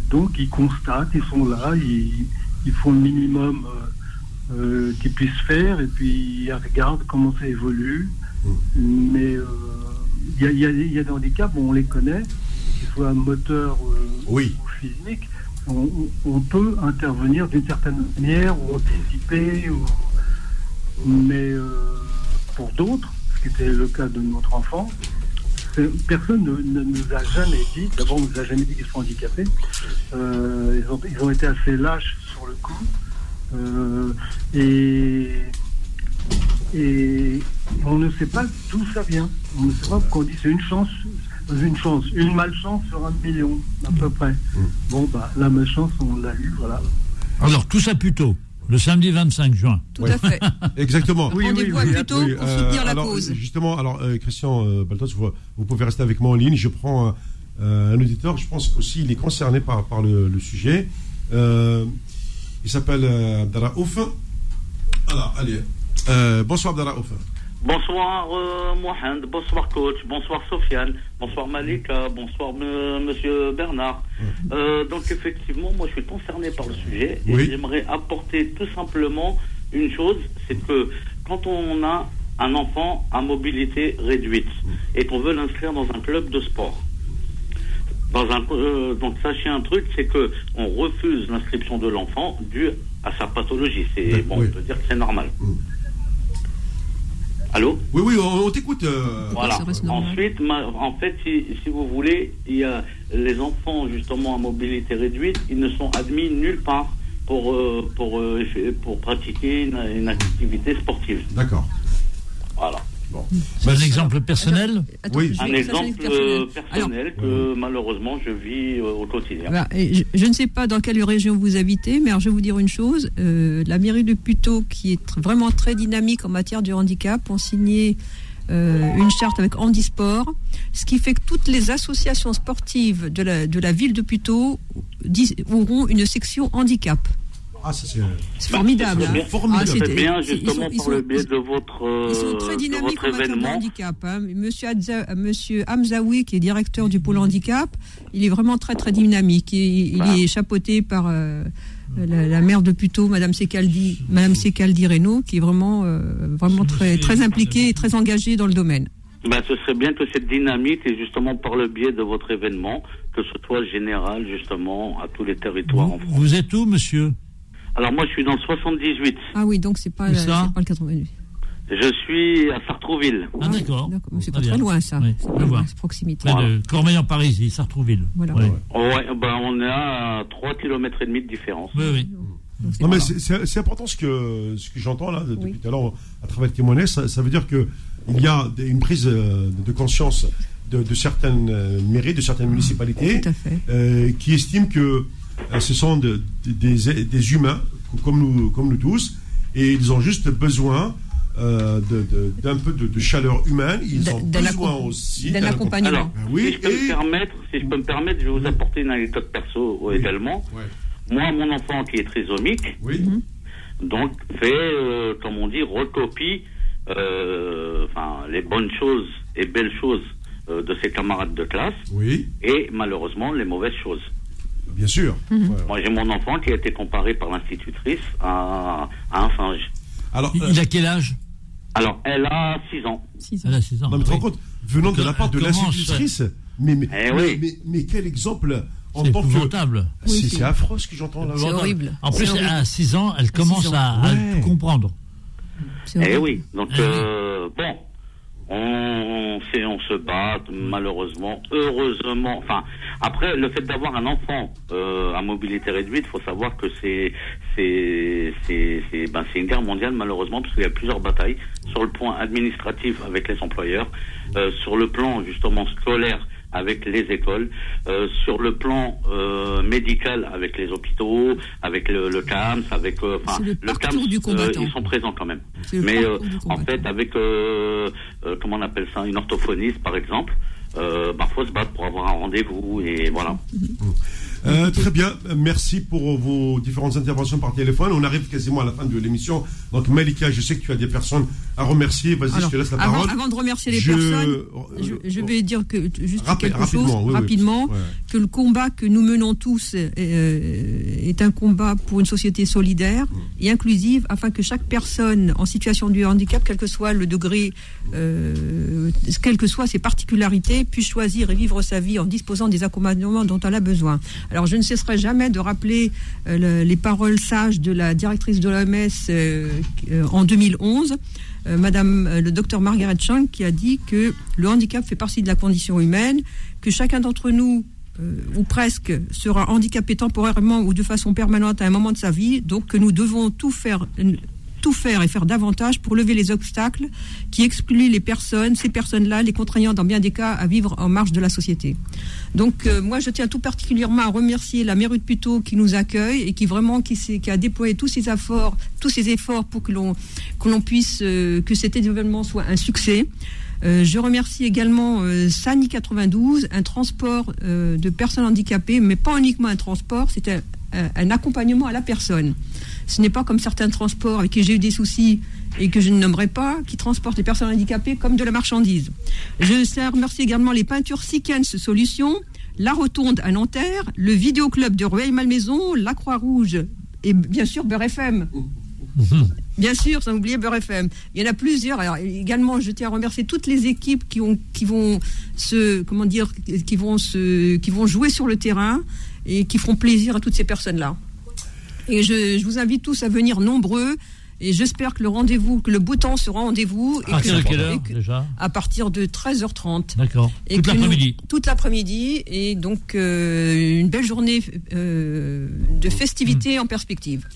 Donc ils constatent, ils sont là, ils, ils font le minimum euh, euh, qu'ils puissent faire et puis ils regardent comment ça évolue. Mmh. Mais il euh, y, y, y, a des handicaps, bon, on les connaît, qu'ils soient moteurs oui. ou physiques. On, on, peut intervenir d'une certaine manière ou anticiper, ou... mais pour d'autres, ce qui était le cas de notre enfant, personne ne, ne, nous a jamais dit, d'abord on nous a jamais dit qu'ils sont handicapés, euh, ils, ont, ils, ont, été assez lâches sur le coup, euh, et, et on ne sait pas d'où ça vient, on ne sait pas pourquoi on dit c'est une chance, une chance, une malchance sur un million à peu près. Mmh. Bon bah la malchance on l'a eu, voilà. Alors tout ça plutôt le samedi 25 juin. Tout oui. à fait. Exactement. Oui, Rendez-vous oui, oui, plutôt oui, pour euh, soutenir la alors, cause. Justement, alors euh, Christian euh, Baltos, vous, vous, pouvez rester avec moi en ligne. Je prends euh, un auditeur, je pense qu'aussi il est concerné par, par le, le sujet. il s'appelle Abdallah Ouf. Alors, allez. bonsoir Abdallah Ouf. Bonsoir euh, Mohand, bonsoir coach, bonsoir Sofiane, bonsoir Malika, bonsoir monsieur Bernard. Euh, donc effectivement, moi je suis concerné par le sujet et oui. j'aimerais apporter tout simplement une chose, c'est que quand on a un enfant à mobilité réduite et qu'on veut l'inscrire dans un club de sport, dans un, euh, donc sachez un truc, c'est que on refuse l'inscription de l'enfant dû à sa pathologie. C'est bon, oui. on peut dire que c'est normal. Mmh. Allô Oui, oui, on, on t'écoute. Euh... Voilà. Ensuite, ma, en fait, si, si, vous voulez, il y a les enfants justement à mobilité réduite, ils ne sont admis nulle part pour, euh, pour, euh, pour pratiquer une, une activité sportive. D'accord. Voilà. Bon. C'est un exemple personnel attends, Oui. Un exemple personnel, personnel alors, que oui. malheureusement je vis euh, au quotidien. Bah, je, je, ne sais pas dans quelle région vous habitez, mais alors je vais vous dire une chose. Euh, la mairie de Puteaux, qui est tr vraiment très dynamique en matière de handicap, ont signé euh, une charte avec Handisport, ce qui fait que toutes les associations sportives de la, de la ville de Puteaux auront une section handicap. Ah, c'est formidable. Bah, bien, formidable. Ah, bien justement ils sont, ils sont, par le biais de votre euh, Ils sont très dynamiques en matière de handicap. Hein. Monsieur, Adza, Monsieur Hamzaoui, qui est directeur du pôle handicap, il est vraiment très très dynamique. Il, il voilà. est chapeauté par euh, la, la, maire de Puteaux, Madame Secaldi, Madame Secaldi Reynaud, qui est vraiment euh, vraiment très très impliquée et très engagée dans le domaine. Ben, ce serait bien que cette dynamique, et justement par le biais de votre événement, que ce soit général justement à tous les territoires vous, en France. Vous êtes où, monsieur? Alors moi je suis dans le 78. Ah oui, donc c'est pas, ça pas le 88. Je suis à Sartrouville. Ah d'accord. C'est pas très loin ça. Oui, c'est proximité. Voilà. De Cormeil en Parisis, Sartrouville. Voilà. Ouais. ouais ben on est à 3 km et demi de différence. Oui, oui. Non mais c'est important ce que, ce que j'entends là depuis oui. tout à l'heure à travers le témoignage, ça, ça, veut dire que il y a une prise de conscience de, certaines mairies, de certaines municipalités, qui estiment que ce sont des, humains comme nous, comme nous tous, et ils ont juste besoin euh, d'un peu de, chaleur humaine. Ils ont besoin aussi d'un accompagnement. oui, si, je peux me permettre, si je peux me permettre, je vais vous apporter une anecdote perso également. Moi, mon enfant qui est trisomique, mhm. donc fait, euh, comme on dit, recopie euh, enfin, les bonnes choses et belles choses de ses camarades de classe, oui. et malheureusement les mauvaises choses. Bien sûr. Mhm. Moi, j'ai mon enfant qui a été comparé par l'institutrice à, un singe. Alors, il a quel âge? Alors, elle a 6 ans. Elle a 6 ans. Non, mais tu te rends compte, venant de la part de l'institutrice, mais, eh mais, mais, mais, quel exemple en tant que. C'est affreux ce que j'entends là. C'est horrible. En plus, à 6 ans, elle commence à, tout comprendre. Eh oui, donc, eh euh, bon, on, on se bat malheureusement, heureusement. Enfin, après le fait d'avoir un enfant euh, à mobilité réduite, faut savoir que c'est c'est c'est ben, c'est une guerre mondiale malheureusement parce qu'il y a plusieurs batailles sur le point administratif avec les employeurs, euh, sur le plan justement scolaire avec les écoles, euh, sur le plan euh, médical avec les hôpitaux, avec le, le CAMS, avec euh, enfin le, le CAMS, euh, ils sont présents quand même. Mais en fait, avec comment on appelle ça, une orthophoniste par exemple, euh, bah, faut se battre pour avoir un rendez-vous et voilà. Mmh. Euh, très bien, merci pour vos différentes interventions par téléphone. On arrive quasiment à la fin de l'émission. Donc Malika, je sais que tu as des personnes à remercier. Vas-y, je te laisse la parole. Avant de remercier les personnes, je, vais dire que juste quelque chose rapidement, que le combat que nous menons tous euh, est un combat pour une société solidaire mm. et inclusive, afin que chaque personne en situation de handicap, quel que soit le degré, euh, quelles que soient ses particularités, puisse choisir et vivre sa vie en disposant des accompagnements dont elle a besoin. Alors je ne cesserai jamais de rappeler euh, les paroles sages de la directrice de l'OMS euh, euh, en 2011. Madame le docteur Margaret Chang qui a dit que le handicap fait partie de la condition humaine, que chacun d'entre nous ou presque sera handicapé temporairement ou de façon permanente à un moment de sa vie, donc que nous devons tout faire tout faire et faire davantage pour lever les obstacles qui excluent les personnes, ces personnes-là, les contraignant dans bien des cas à vivre en marge de la société. Donc euh, moi, je tiens tout particulièrement à remercier la mairie de Puteaux qui nous accueille et qui vraiment qui, qui a déployé tous ses efforts, tous ses efforts pour que l'on que l'on puisse euh, que cet événement soit un succès. Euh, je remercie également Sani 92, un transport de personnes handicapées, mais pas uniquement un transport, c'est un, un accompagnement à la personne. Ce n'est pas comme certains transports avec qui j'ai eu des soucis et que je ne nommerai pas, qui transportent les personnes handicapées comme de la marchandise. Je remercie également les peintures Sikens Solutions, la Rotonde à Nanterre, le Vidéoclub de Rueil-Malmaison, la Croix-Rouge et bien sûr Beurre FM. (laughs) Bien sûr, sans oublier Beurre FM. Il y en a plusieurs. Alors également, je tiens à remercier toutes les équipes qui ont, qui vont se, comment dire, qui vont se, qui vont jouer sur le terrain et qui feront plaisir à toutes ces personnes-là. Et je, vous invite tous à venir nombreux. Et j'espère que le rendez-vous, que le beau temps sera rendez-vous. À partir de quelle heure déjà À partir de 13h30. D'accord. Toute l'après-midi. Toute l'après-midi. Et donc, euh, une belle journée euh, de festivités en perspective.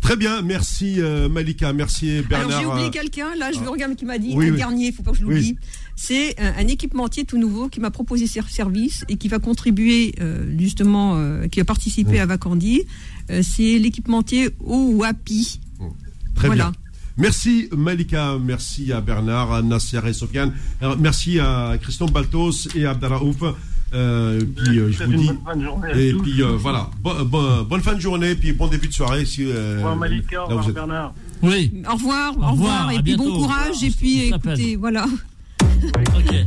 Très bien, merci euh, Malika, merci Bernard. Alors j'ai oublié quelqu'un, là je veux regarder qui m'a dit, un dernier, il ne faut pas que je l'oublie. C'est un, équipementier tout nouveau qui m'a proposé ses services et qui va contribuer justement, qui a participé à Vacandi euh, c'est l'équipementier OWAPI. Très bien. Merci Malika, merci à Bernard, à Nasser et Sofiane, merci à Christian Baltos et à Abdaraouf. Euh, puis euh, je vous dis et puis voilà. Bonne fin de journée puis bon début de soirée si au revoir Malika. Au revoir Bernard. Oui. Au revoir au revoir, et puis bon courage et puis écoutez voilà 张杰。